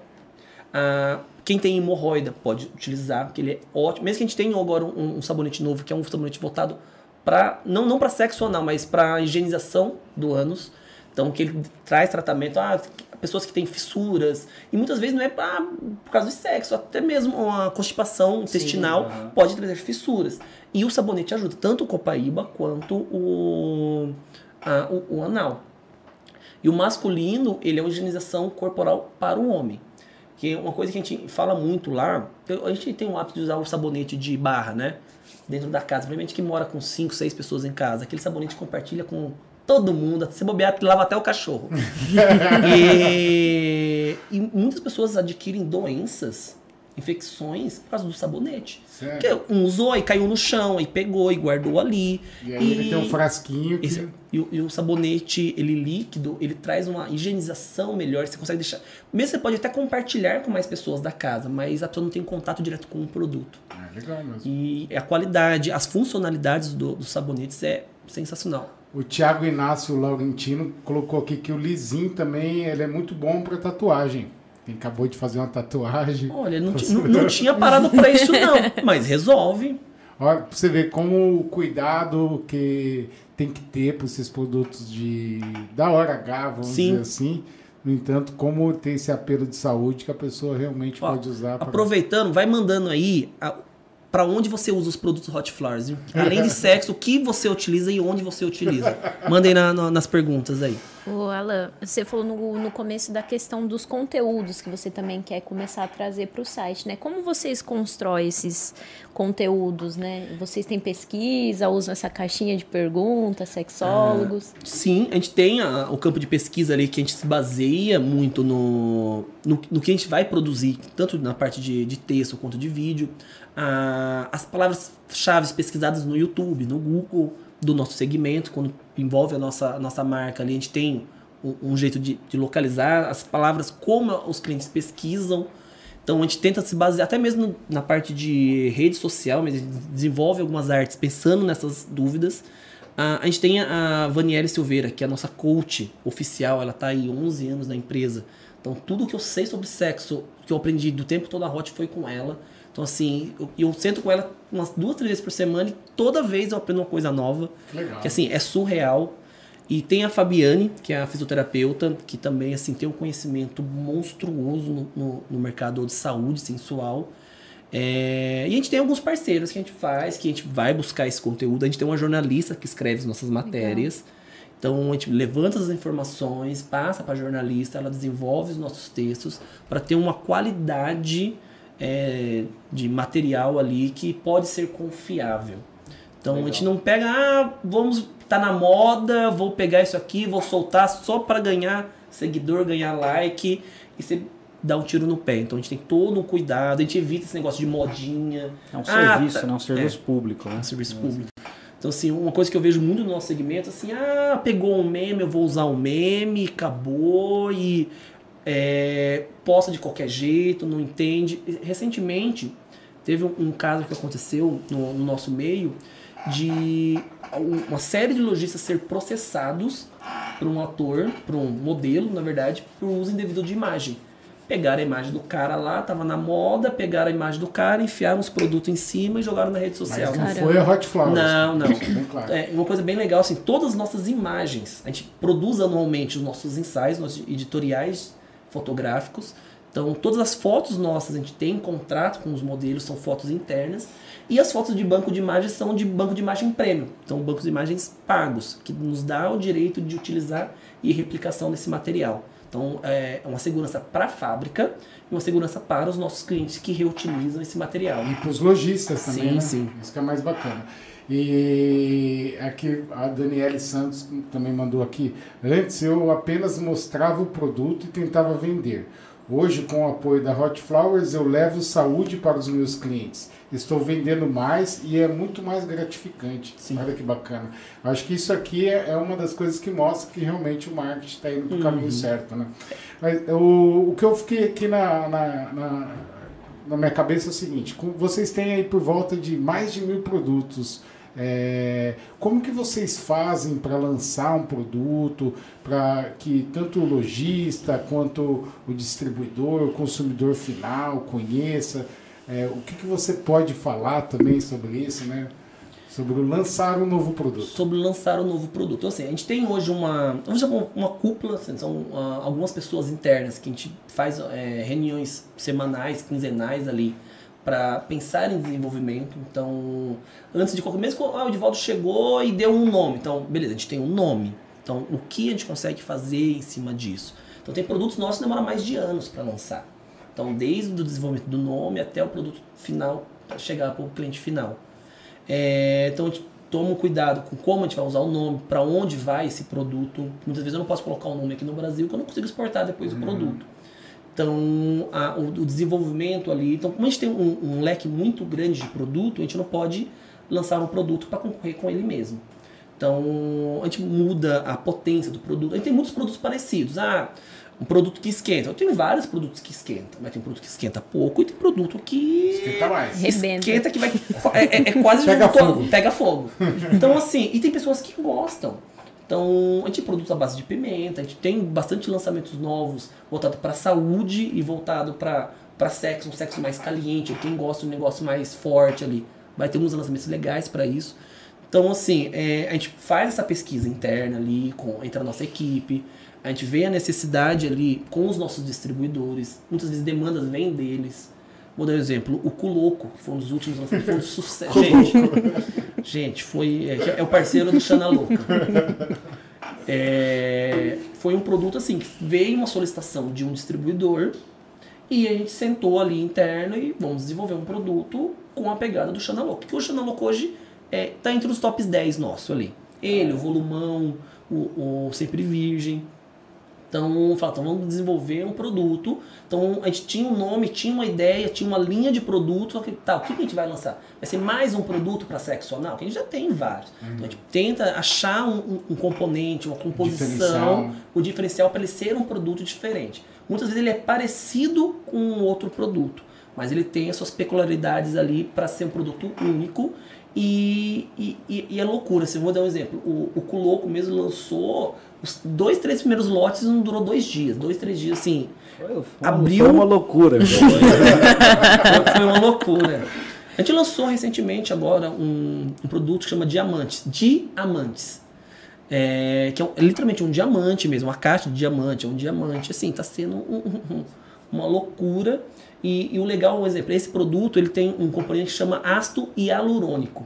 Ah, quem tem hemorroida pode utilizar, porque ele é ótimo. Mesmo que a gente tenha agora um, um sabonete novo, que é um sabonete voltado para não não para sexo anal, mas para higienização do ânus. Então que ele traz tratamento a pessoas que têm fissuras e muitas vezes não é pra, por causa de sexo, até mesmo uma constipação intestinal aham. pode trazer fissuras. E o sabonete ajuda tanto o copaíba quanto o, a- o, o anal. E o masculino, ele é uma higienização corporal para o homem. Que é uma coisa que a gente fala muito lá, a gente tem o hábito de usar o sabonete de barra, né? Dentro da casa. Principalmente que mora com 5, 6 pessoas em casa. Aquele sabonete compartilha com todo mundo. Se bobear, lava até o cachorro. e, e muitas pessoas adquirem doenças, infecções, por causa do sabonete. Sério? Porque um usou, aí caiu no chão, aí pegou e guardou ali. E aí ele tem um frasquinho que... Esse- e, o, e o sabonete, ele líquido, ele traz uma higienização melhor. Você consegue deixar. Mesmo você pode até compartilhar com mais pessoas da casa, mas a pessoa não tem contato direto com o produto. Ah, legal mesmo. E a qualidade, as funcionalidades do- dos sabonetes é sensacional. O Thiago Inácio Laurentino colocou aqui que o lisinho também ele é muito bom para tatuagem. Quem acabou de fazer uma tatuagem. Olha, não, não- não tinha parado pra isso, não. Mas resolve. Olha, pra você ver como o cuidado que tem que ter para esses produtos de da hora H, vamos Sim. dizer assim. No entanto, como tem esse apelo de saúde que a pessoa realmente Ó, pode usar para Aproveitando, vai mandando aí a, para onde você usa os produtos Hot Flowers. viu? Além de sexo, o que você utiliza e onde você utiliza. Mandem na- na- nas perguntas aí. Ô, Alan, você falou no, no começo da questão dos conteúdos que você também quer começar a trazer para o site, né? Como vocês constroem esses conteúdos, né? Vocês têm pesquisa, usam essa caixinha de perguntas, sexólogos? Sim, a gente tem a- o campo de pesquisa ali que a gente se baseia muito no, no, no que a gente vai produzir, tanto na parte de, de texto quanto de vídeo. Ah, as palavras-chave pesquisadas no YouTube, no Google, do nosso segmento, quando envolve a nossa, a nossa marca ali, a gente tem um, um jeito de, de localizar as palavras, como os clientes pesquisam. Então a gente tenta se basear, até mesmo na parte de rede social, mas a gente desenvolve algumas artes pensando nessas dúvidas. Ah, a gente tem a Vaniele Silveira, que é a nossa coach oficial, ela está aí 11 anos na empresa. Então tudo que eu sei sobre sexo, que eu aprendi do tempo todo a Hot foi com ela. Então assim, eu, eu sento com ela umas duas, três vezes por semana e toda vez eu aprendo uma coisa nova. Legal. Que assim, é surreal. E tem a Fabiane, que é a fisioterapeuta, que também assim tem um conhecimento monstruoso no, no, no mercado de saúde sensual. É, e a gente tem alguns parceiros que a gente faz, que a gente vai buscar esse conteúdo. A gente tem uma jornalista que escreve as nossas matérias. Então a gente levanta as informações, passa para a jornalista, ela desenvolve os nossos textos para ter uma qualidade é, de material ali que pode ser confiável. Então a gente não pega, ah, vamos, tá na moda, vou pegar isso aqui, vou soltar só para ganhar seguidor, ganhar like e você dá um tiro no pé. Então a gente tem todo um cuidado, a gente evita esse negócio de modinha. É um Ah, serviço, tá. né? Um serviço público, né? É um serviço público. Então, assim, uma coisa que eu vejo muito no nosso segmento, assim, ah, pegou um meme, eu vou usar um meme, acabou, e é, posta de qualquer jeito, não entende. Recentemente, teve um, um caso que aconteceu no, no nosso meio de um- uma série de lojistas ser processados por um ator, por um modelo, na verdade, por uso indevido de imagem. Pegaram a imagem do cara lá, tava na moda, pegaram a imagem do cara, enfiaram os produtos em cima e jogaram na rede social. Mas não Caramba. foi a Hot Flowers. Não, não. Claro. É, uma coisa bem legal, assim, todas as nossas imagens, a gente produz anualmente os nossos ensaios, nossos editoriais fotográficos. Então, todas as fotos nossas a gente tem contrato com os modelos, são fotos internas. E as fotos de banco de imagens são de banco de imagem premium. São bancos de imagens pagos, que nos dá o direito de utilizar e replicação desse material. Então, é uma segurança para a fábrica e uma segurança para os nossos clientes que reutilizam esse material. E para os lojistas também, Sim, né? sim. Isso que é mais bacana. E aqui a Daniele Santos também mandou aqui. Antes eu apenas mostrava o produto e tentava vender. Hoje, com o apoio da Hot Flowers, eu levo saúde para os meus clientes. Estou vendendo mais e é muito mais gratificante. Sim. Olha que bacana. Acho que isso aqui é é uma das coisas que mostra que realmente o marketing está indo para o Uhum. caminho certo. Né? Mas o, o que eu fiquei aqui na, na, na, na minha cabeça é o seguinte: vocês têm aí por volta de mais de mil produtos. É, como que vocês fazem para lançar um produto para que tanto o lojista quanto o distribuidor, o consumidor final conheça? É, o que, que você pode falar também sobre isso, né? Sobre lançar um novo produto. sobre lançar um novo produto. Então, assim, a gente tem hoje uma, vamos chamar uma cúpula, assim, são ah, algumas pessoas internas que a gente faz é, reuniões semanais, quinzenais ali para pensar em desenvolvimento. Então, antes de qualquer mesmo ah, o Divaldo chegou e deu um nome. Então, beleza, a gente tem um nome. Então, o que a gente consegue fazer em cima disso? Então, tem produtos nossos que demoram mais de anos para lançar. Então, desde o desenvolvimento do nome até o produto final, para chegar para o cliente final. É, então, a gente toma um cuidado com como a gente vai usar o nome, para onde vai esse produto. Muitas vezes eu não posso colocar o nome aqui no Brasil, porque eu não consigo exportar depois o produto. Então, a, o, o desenvolvimento ali. Então, como a gente tem um, um leque muito grande de produto, a gente não pode lançar um produto para concorrer com ele mesmo. Então, a gente muda a potência do produto. A gente tem muitos produtos parecidos. Ah, um produto que esquenta. Eu tenho vários produtos que esquentam, mas tem produto que esquenta pouco e tem produto que Esquenta mais. Rebenta. esquenta que vai é, é- é quase Pega um fogo. pega fogo. Então assim, e tem pessoas que gostam. Então, a gente produtos à base de pimenta, a gente tem bastante lançamentos novos voltado para saúde e voltado para para sexo, um sexo mais caliente, quem gosta de um negócio mais forte ali. Vai ter uns lançamentos legais para isso. Então, assim, é, a gente faz essa pesquisa interna ali, com, entre a nossa equipe, a gente vê a necessidade ali com os nossos distribuidores, muitas vezes demandas vêm deles. Vou dar um exemplo, o Culoco, que foi um dos últimos lançamentos, foi um sucesso. Gente, gente, foi, é, é o parceiro do Xana Louca. É, foi um produto assim, que veio uma solicitação de um distribuidor e a gente sentou ali interno e vamos desenvolver um produto com a pegada do Xanaloco. Porque o Xanaloco hoje é, tá entre os tops 10 nosso ali. Ele, o Volumão, o, o Sempre Virgem. Então, fala, então vamos desenvolver um produto. Então, a gente tinha um nome, tinha uma ideia, tinha uma linha de produto. só que, Tá, o que a gente vai lançar? Vai ser mais um produto para sexo anal? Que a gente já tem vários. Então, a gente tenta achar um, um- um componente, uma composição, o diferencial para ele ser um produto diferente. Muitas vezes ele é parecido com um outro produto, mas ele tem as suas peculiaridades ali para ser um produto único e, e, e, e é loucura. Assim, eu vou dar um exemplo. O, o Culoco mesmo lançou os dois, três primeiros lotes não durou dois dias. Dois, três dias, assim. Foi, foi, Abriu- foi uma loucura. Foi, uma loucura. A gente lançou recentemente agora um, um produto que chama Diamantes. Diamantes. É, que é, um- é literalmente um diamante mesmo, uma caixa de diamante, é um diamante. Assim, tá sendo um- um- uma loucura. E, e o legal, um exemplo, esse produto ele tem um componente que chama ácido hialurônico,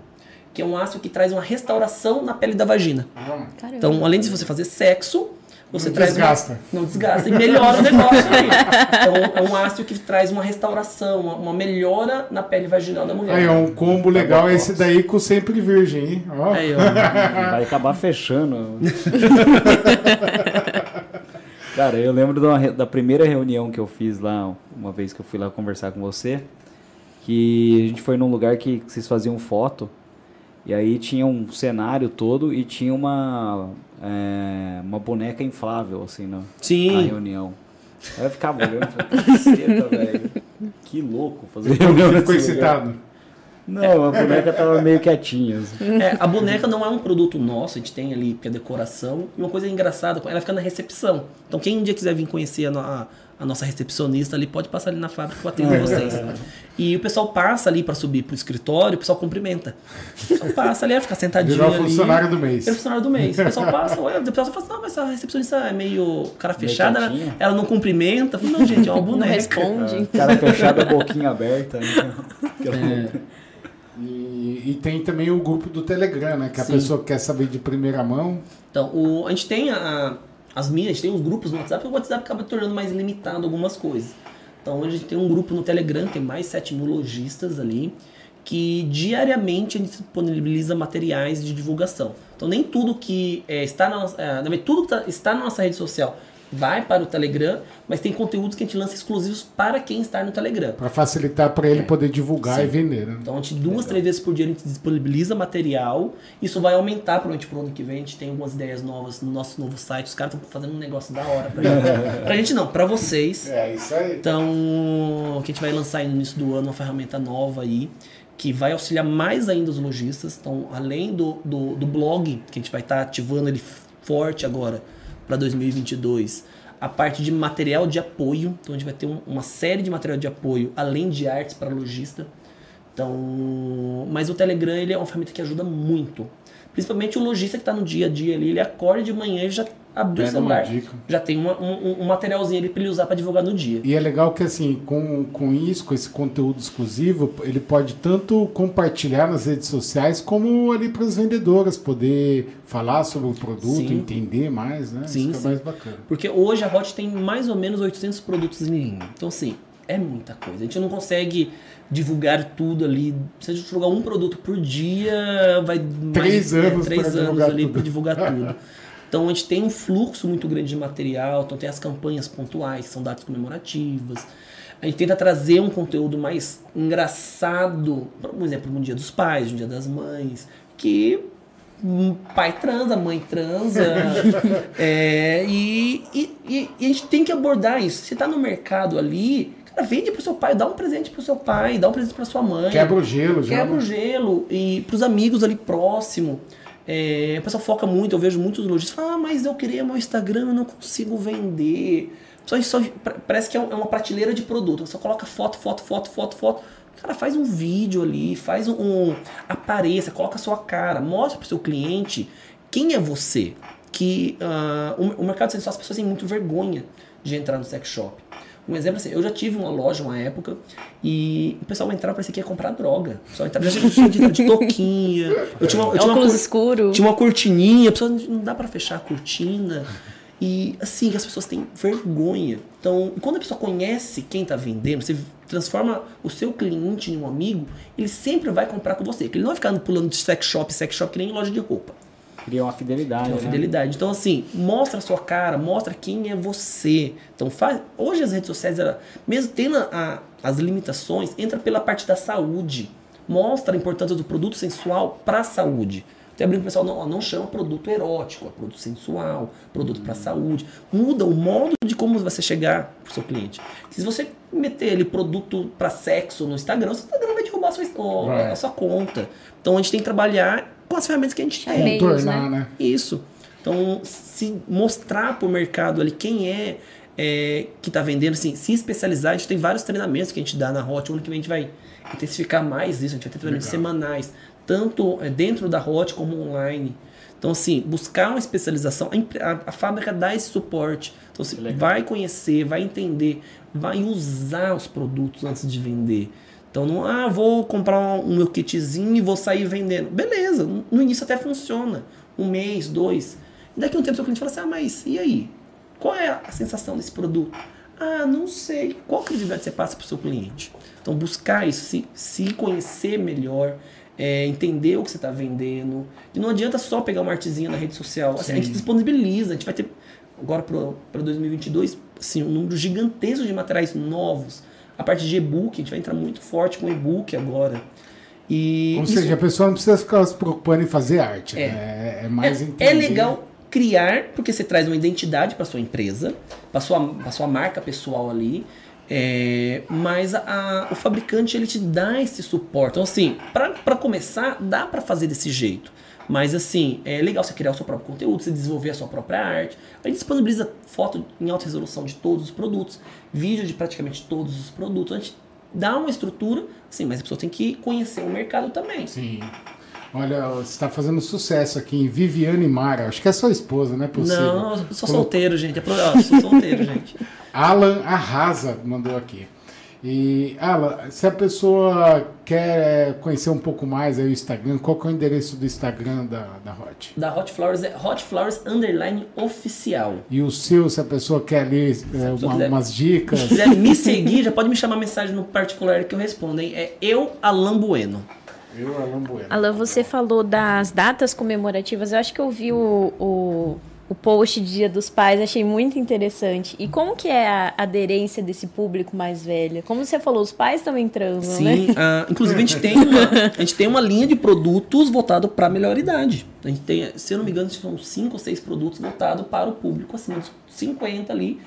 que é um ácido que traz uma restauração na pele da vagina. Caramba. Então, além de você fazer sexo, você Não traz. uma- desgasta. não desgasta e melhora o negócio aí. Então, é um ácido que traz uma restauração, uma, uma melhora na pele vaginal da mulher. Aí, é um combo legal esse daí com sempre virgem, hein? Ó. Aí, ó. Vai acabar fechando. Cara, eu lembro uma da primeira reunião que eu fiz lá, uma vez que eu fui lá conversar com você, que a gente foi num lugar que vocês faziam foto, e aí tinha um cenário todo e tinha uma, é, uma boneca inflável, assim, na, na Sim. reunião. Aí eu ficava olhando e velho. Que louco fazer reunião Ficou excitado. Não, a boneca tava meio quietinha. assim. É, a boneca não é um produto nosso, a gente tem ali que é decoração. E uma coisa engraçada, ela fica na recepção. Então quem um dia quiser vir conhecer a, a- a nossa recepcionista ali, pode passar ali na fábrica que eu atendo vocês. E o pessoal passa ali para subir pro escritório, o pessoal cumprimenta. O pessoal passa ali, fica sentadinho Virou ali. funcionário do mês. É funcionário do mês. O pessoal passa, olha, o pessoal fala assim, não, mas a recepcionista é meio cara fechada, ela, ela não cumprimenta. Falei, não, gente, é uma Não boneca. responde. Cara fechado, a boquinha aberta. Né? É, E, e tem também o grupo do Telegram, né? Que a Sim. pessoa quer saber de primeira mão. Então, o, a gente tem a- a- as minhas, tem os grupos no WhatsApp, o WhatsApp acaba tornando mais limitado algumas coisas. Então, a gente tem um grupo no Telegram, tem mais 7 mil lojistas ali, que diariamente a gente disponibiliza materiais de divulgação. Então, nem tudo que é, está na é, tudo que tá- está na nossa rede social vai para o Telegram, mas tem conteúdos que a gente lança exclusivos para quem está no Telegram. Para facilitar para ele poder divulgar Sim. e vender. Né? Então, a gente duas, três vezes por dia a gente disponibiliza material. Isso vai aumentar provavelmente pro ano que vem. A gente tem algumas ideias novas no nosso novo site. Os caras estão fazendo um negócio da hora pra gente. pra gente não, pra vocês. É isso aí. Então, que a gente vai lançar aí no início do ano uma ferramenta nova aí. Que vai auxiliar mais ainda os lojistas. Então, além do, do, do blog, que a gente vai estar ativando ele forte agora para 2022. A parte de material de apoio. Então, a gente vai ter um- uma série de material de apoio, além de artes para lojista. Então, mas o Telegram ele é uma ferramenta que ajuda muito. Principalmente o lojista que está no dia a dia ali, ele acorda de manhã e já abriu o celular. Já tem uma- um, um materialzinho ali para ele usar para divulgar no dia. E é legal que assim, com, com isso, com esse conteúdo exclusivo, ele pode tanto compartilhar nas redes sociais, como ali para as vendedoras poder falar sobre o produto, Sim. entender mais, né? Sim, isso que sim. é mais bacana. Porque hoje a Hot tem mais ou menos 800 produtos em linha. Então, assim, é muita coisa. A gente não consegue divulgar tudo ali. Se a gente jogar um produto por dia, vai Três mais, anos é, três anos divulgar ali para divulgar tudo. Então a gente tem um fluxo muito grande de material, então tem as campanhas pontuais, que são datas comemorativas. A gente tenta trazer um conteúdo mais engraçado, por exemplo, no Dia dos Pais, no Dia das Mães, que pai transa, mãe transa. é, e, e, e- a gente tem que abordar isso. Você tá no mercado ali, cara, vende pro seu pai, dá um presente pro seu pai, dá um presente pra sua mãe. Quebra o gelo já. Quebra o né? gelo. E pros amigos ali próximo. É, o pessoal foca muito, eu vejo muitos lojistas ah, mas eu queria meu Instagram, eu não consigo vender. Só, só, pa- parece que é é uma prateleira de produto. Só coloca foto, foto, foto, foto, foto. Cara, faz um vídeo ali, faz um. um apareça, coloca a sua cara, mostra pro seu cliente quem é você. Que ah, o, o mercado sensual, as pessoas têm muito vergonha de entrar no sex shop. Um exemplo assim, eu já tive uma loja uma época e o pessoal entrava parecia que ia comprar droga. O pessoal entrava já tinha de, de toquinha. Eu tinha uma, eu tinha uma, escuro. tinha uma cortininha, a pessoa não dá pra fechar a cortina. E assim, as pessoas têm vergonha. Então, quando a pessoa conhece quem tá vendendo, você transforma o seu cliente em um amigo, ele sempre vai comprar com você. Que ele não vai ficar pulando de sex shop, sex shop, que nem em loja de roupa. Cria uma fidelidade. Uma né? fidelidade. Então, assim, mostra a sua cara, mostra quem é você. Então, faz. Hoje as redes sociais, mesmo tendo a- as limitações, entra pela parte da saúde. Mostra a importância do produto sensual para a saúde. Até brinco o pessoal, não, não chama produto erótico, é produto sensual, produto para saúde. Muda o modo de como você chegar pro seu cliente. Se você meter ali produto para sexo no Instagram, o Instagram vai derrubar a sua, o- a sua conta. Então a gente tem que trabalhar com as ferramentas que a gente tem. Meios, Contornar, né? né? Isso. Então, se mostrar para o mercado ali quem é, é, que está vendendo, assim, se especializar, a gente tem vários treinamentos que a gente dá na Hot, onde que a gente vai intensificar mais isso, a gente vai ter treinamentos Legal. semanais, tanto é, dentro da Hot como online. Então, assim, buscar uma especialização, a, a- a fábrica dá esse suporte. Então, você Legal. vai conhecer, vai entender, vai usar os produtos antes de vender. Então, não, ah, vou comprar um meu kitzinho e vou sair vendendo. Beleza, no- início até funciona. Um mês, dois. E daqui a um tempo seu cliente fala assim, ah, mas e aí? Qual é a sensação desse produto? Ah, não sei. Qual credibilidade você passa para o seu cliente? Então, buscar isso, se, se conhecer melhor, é, entender o que você está vendendo. E não adianta só pegar uma artezinha na rede social. Assim, a gente disponibiliza, a gente vai ter, agora para 2022, assim, um número gigantesco de materiais novos. A parte de e-book, a gente vai entrar muito forte com e-book agora. E Ou isso- seja, a pessoa não precisa ficar se preocupando em fazer arte. É. né? É, mais é, entender. é legal criar, porque você traz uma identidade para sua empresa, para sua, pra sua marca pessoal ali. é, mas a- a- o fabricante ele te dá esse suporte. Então, assim, para começar, dá para fazer desse jeito. Mas, assim, é legal você criar o seu próprio conteúdo, você desenvolver a sua própria arte. A gente disponibiliza foto em alta resolução de todos os produtos, vídeo de praticamente todos os produtos. A gente dá uma estrutura, assim, mas a pessoa tem que conhecer o mercado também. Sim. Olha, você está fazendo sucesso aqui em Viviane Mara. Acho que é sua esposa, não é possível. Não, eu sou Colocou- solteiro, gente. É eu sou solteiro, gente. Alan Arrasa mandou aqui. E, Alan, se a pessoa quer conhecer um pouco mais aí o Instagram, qual que é o endereço do Instagram da, da Hot? Da Hot Flowers é Hot Flowers Underline Oficial. E o seu, se a pessoa quer ler é, uma- quiser- umas dicas. Se quiser me seguir, já pode me chamar mensagem no particular que eu respondo, hein? É eu, Alan Bueno. Eu, Alan Bueno. Alan, você falou das datas comemorativas. Eu acho que eu vi o, o, o post de Dia dos Pais, achei muito interessante. E como que é a aderência desse público mais velho? Como você falou, os pais também transam, né? Sim, ah, inclusive a gente, tem uma, a gente tem uma linha de produtos voltado para a melhor idade. A gente tem, se eu não me engano, são 5 ou 6 produtos voltados para o público acima dos 50 ali.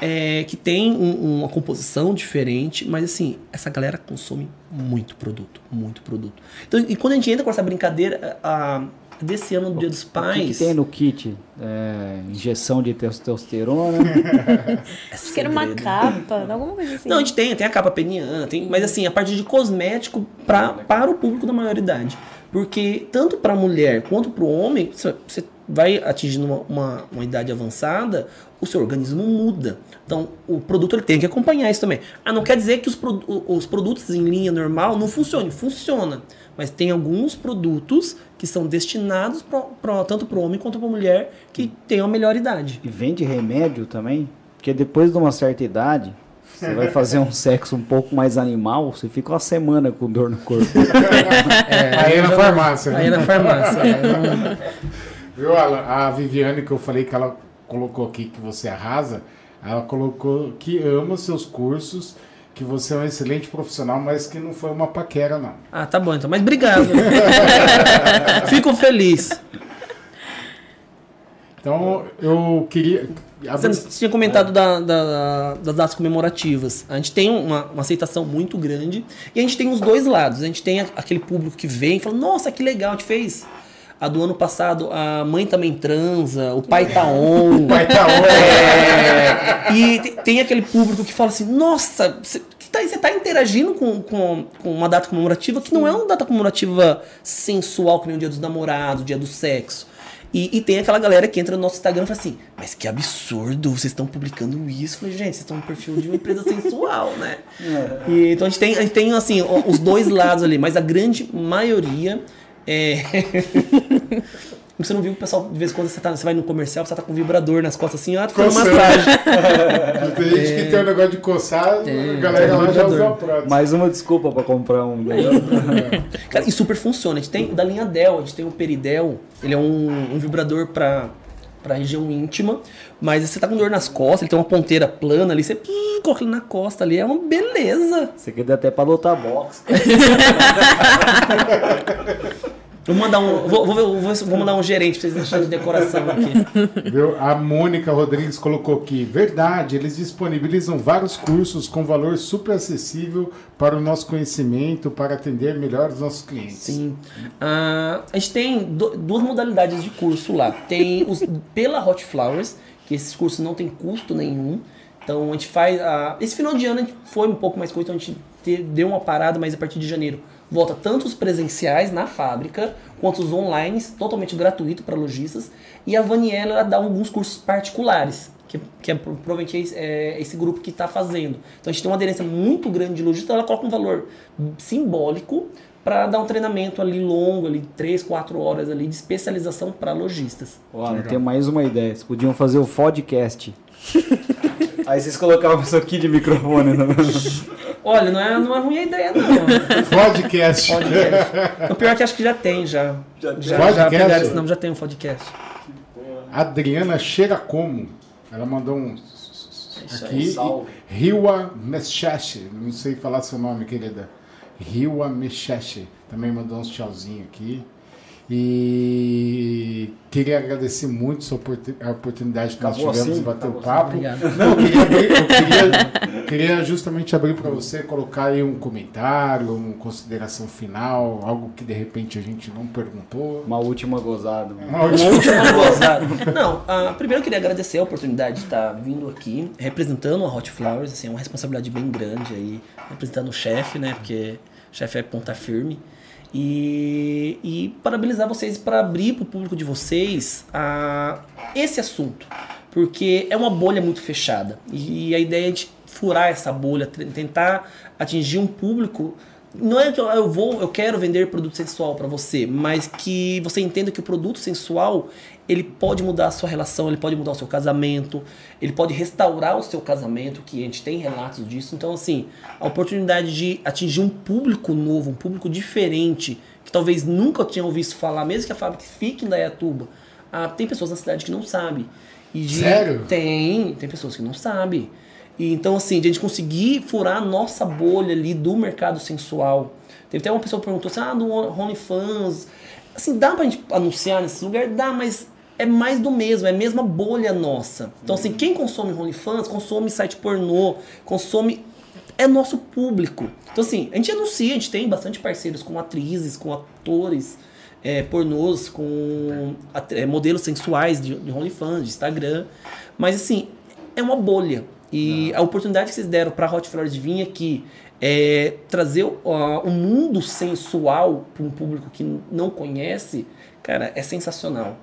é, que tem um- uma composição diferente, mas assim, essa galera consome muito produto, muito produto. Então, e quando a gente entra com essa brincadeira, a, desse ano do Dia dos O que, Pais. que tem no kit? É, injeção de testosterona. Acho que era uma capa, alguma coisa assim. Não, a gente tem, tem a capa peniana, tem, mas assim, a parte de cosmético pra, para o público da maioridade. Porque tanto para a mulher quanto para o homem, você- você vai atingindo uma, uma, uma idade avançada, o seu organismo muda. Então, o produto ele tem que acompanhar isso também. Ah, não quer dizer que os, produ- os produtos em linha normal não funcionem. Funciona. Mas tem alguns produtos que são destinados pra, pra- tanto para o homem quanto para a mulher que tem uma melhor idade. E vende remédio também? Porque depois de uma certa idade, Você vai fazer um sexo um pouco mais animal, você fica uma semana com dor no corpo. É, aí é na farmácia. Aí é Né? na farmácia. Viu, Alan? A Viviane, que eu falei que ela colocou aqui que você arrasa, ela colocou que ama seus cursos, que você é um excelente profissional, mas que não foi uma paquera, não. Ah, tá bom então. Mas obrigado. Fico feliz. Então, eu queria. Você você tinha comentado da- da- das datas comemorativas. A gente tem uma, uma aceitação muito grande e a gente tem os dois lados. A gente tem aquele público que vem e fala: Nossa, que legal, a gente fez. A do ano passado, a mãe também transa, o pai tá on. Vai tá É, e te- tem aquele público que fala assim: Nossa, você tá, você tá interagindo com, com, com uma data comemorativa que não é uma data comemorativa sensual, que nem o dia dos namorados, o dia do sexo. E, e tem aquela galera que entra no nosso Instagram e fala assim: Mas que absurdo, vocês estão publicando isso. Eu falei, gente, vocês estão no perfil de uma empresa sensual, né? E, então a gente tem, a gente tem assim, o- os dois lados ali, mas a grande maioria é. Você não viu que o pessoal, de vez em quando, você, tá, você vai no comercial, você tá com um vibrador nas costas assim, ah, fazendo Coçando. massagem. Tem gente que tem um negócio de coçar, a galera lá já usa a prótese. Mais uma desculpa pra comprar um. Cara, e super funciona. A gente tem o da linha Dell, a gente tem o Peridel, ele é um, um vibrador pra, pra região íntima, mas você tá com dor nas costas, ele tem uma ponteira plana ali, você pum, coloca ele na costa ali, é uma beleza. Você quer até pra lutar boxe. Vou mandar um, vou, vou, vou, vou mandar um gerente pra vocês deixarem de decoração aqui. Viu? A Mônica Rodrigues colocou aqui: verdade, eles disponibilizam vários cursos com valor super acessível para o nosso conhecimento, para atender melhor os nossos clientes. Sim. Ah, a gente tem du- duas modalidades de curso lá. Tem os pela Hot Flowers, que esses cursos não tem custo nenhum. Então a gente faz. ah, esse final de ano a gente foi um pouco mais coisa, então a gente te- deu uma parada, mas a partir de janeiro volta tanto os presenciais na fábrica, quanto os online, totalmente gratuito para lojistas. E a Vaniela ela dá alguns cursos particulares. Que, que é pro- provavelmente esse, é esse grupo que está fazendo. Então a gente tem uma aderência muito grande de lojistas, ela coloca um valor simbólico para dar um treinamento ali longo, ali 3, 4 horas ali de especialização para lojistas. Ó, eu tenho mais uma ideia. Vocês podiam fazer o podcast. Aí vocês colocavam isso aqui de microfone. Né? Olha, não é, não é ruim a ideia não. Podcast. Podcast. O pior é que acho que já tem já. Já, já, Podcast? pegaram esse nome, já tem um podcast. Adriana cheira como? Ela mandou um. isso Aqui. salve. Riwa. Não sei falar seu nome, querida. Riwa Mecheche. Também mandou uns tchauzinho aqui. E queria agradecer muito a oportunidade que nós Acabou tivemos assim? de bater o Acabou papo. Obrigado. Não, eu queria, abrir- eu queria- queria justamente abrir para você colocar aí um comentário, uma consideração final, algo que de repente a gente não perguntou. Uma última gozada. mano. Uma última- Última gozada. Não, ah, primeiro eu queria agradecer a oportunidade de estar vindo aqui, representando a Hot Flowers, assim, é uma responsabilidade bem grande aí, representando o chefe, né, porque o chefe é ponta firme. E, e parabenizar vocês para abrir para o público de vocês a, esse assunto, porque é uma bolha muito fechada. E a ideia é de furar essa bolha, tentar atingir um público não é que eu vou, eu quero vender produto sensual para você, mas que você entenda que o produto sensual ele pode mudar a sua relação, ele pode mudar o seu casamento, ele pode restaurar o seu casamento, que a gente tem relatos disso. Então, assim, a oportunidade de atingir um público novo, um público diferente, que talvez nunca tinha ouvido falar, mesmo que a fábrica fique em Dayatuba, ah, tem pessoas na cidade que não sabem. E de- Sério? Tem, tem pessoas que não sabem. E então, assim, de a gente conseguir furar a nossa bolha ali do mercado sensual. Teve até uma pessoa que perguntou assim, ah, do OnlyFans. Assim, dá pra gente anunciar nesse lugar? Dá, mas é mais do mesmo, é a mesma bolha nossa. Então, assim, quem consome OnlyFans, consome site pornô, consome... É nosso público. Então, assim, a gente anuncia, a gente tem bastante parceiros com atrizes, com atores, é, pornôs, com é, modelos sensuais de, de OnlyFans, de Instagram. Mas, assim, é uma bolha. E a oportunidade que vocês deram para Hot Flowers de vir aqui é trazer o o mundo sensual para um público que não conhece, cara, é sensacional.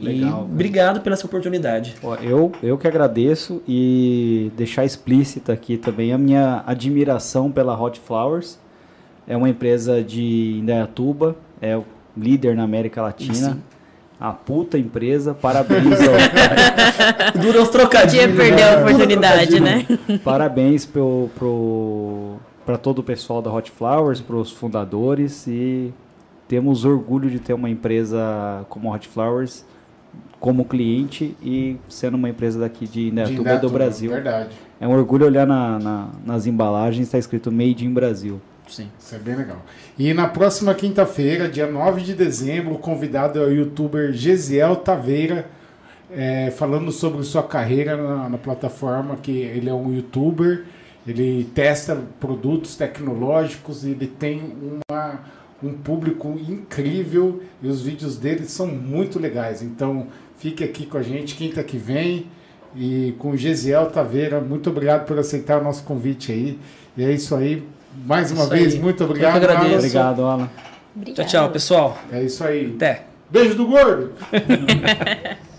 Legal, e obrigado pela essa oportunidade. Ó, Eu, eu que agradeço e deixar explícita aqui também a minha admiração pela Hot Flowers. É uma empresa de Indaiatuba, é o líder na América Latina. Sim. A puta empresa, parabéns ao, Dura os trocadilhos. Podia perder a né? oportunidade, né? Parabéns pro, pro, para todo o pessoal da Hot Flowers, para os fundadores e temos orgulho de ter uma empresa como a Hot Flowers como cliente e sendo uma empresa daqui de Indaiatuba do Brasil. Verdade. É um orgulho olhar na, na- nas embalagens, está escrito Made in Brasil. Sim. Isso é bem legal. E na próxima quinta-feira, dia 9 de dezembro, o convidado é o youtuber Gesiel Taveira, é, falando sobre sua carreira na, na plataforma, que ele é um youtuber, ele testa produtos tecnológicos, ele tem uma, um público incrível e os vídeos dele são muito legais. Então, fique aqui com a gente quinta que vem e com o Gesiel Taveira. Muito obrigado por aceitar o nosso convite aí. E é isso aí. Mais uma Isso vez, aí. muito Eu que obrigado. agradeço. Alan. Obrigado, Alan. Tchau, tchau, pessoal. É isso aí. Até. Beijo do gordo!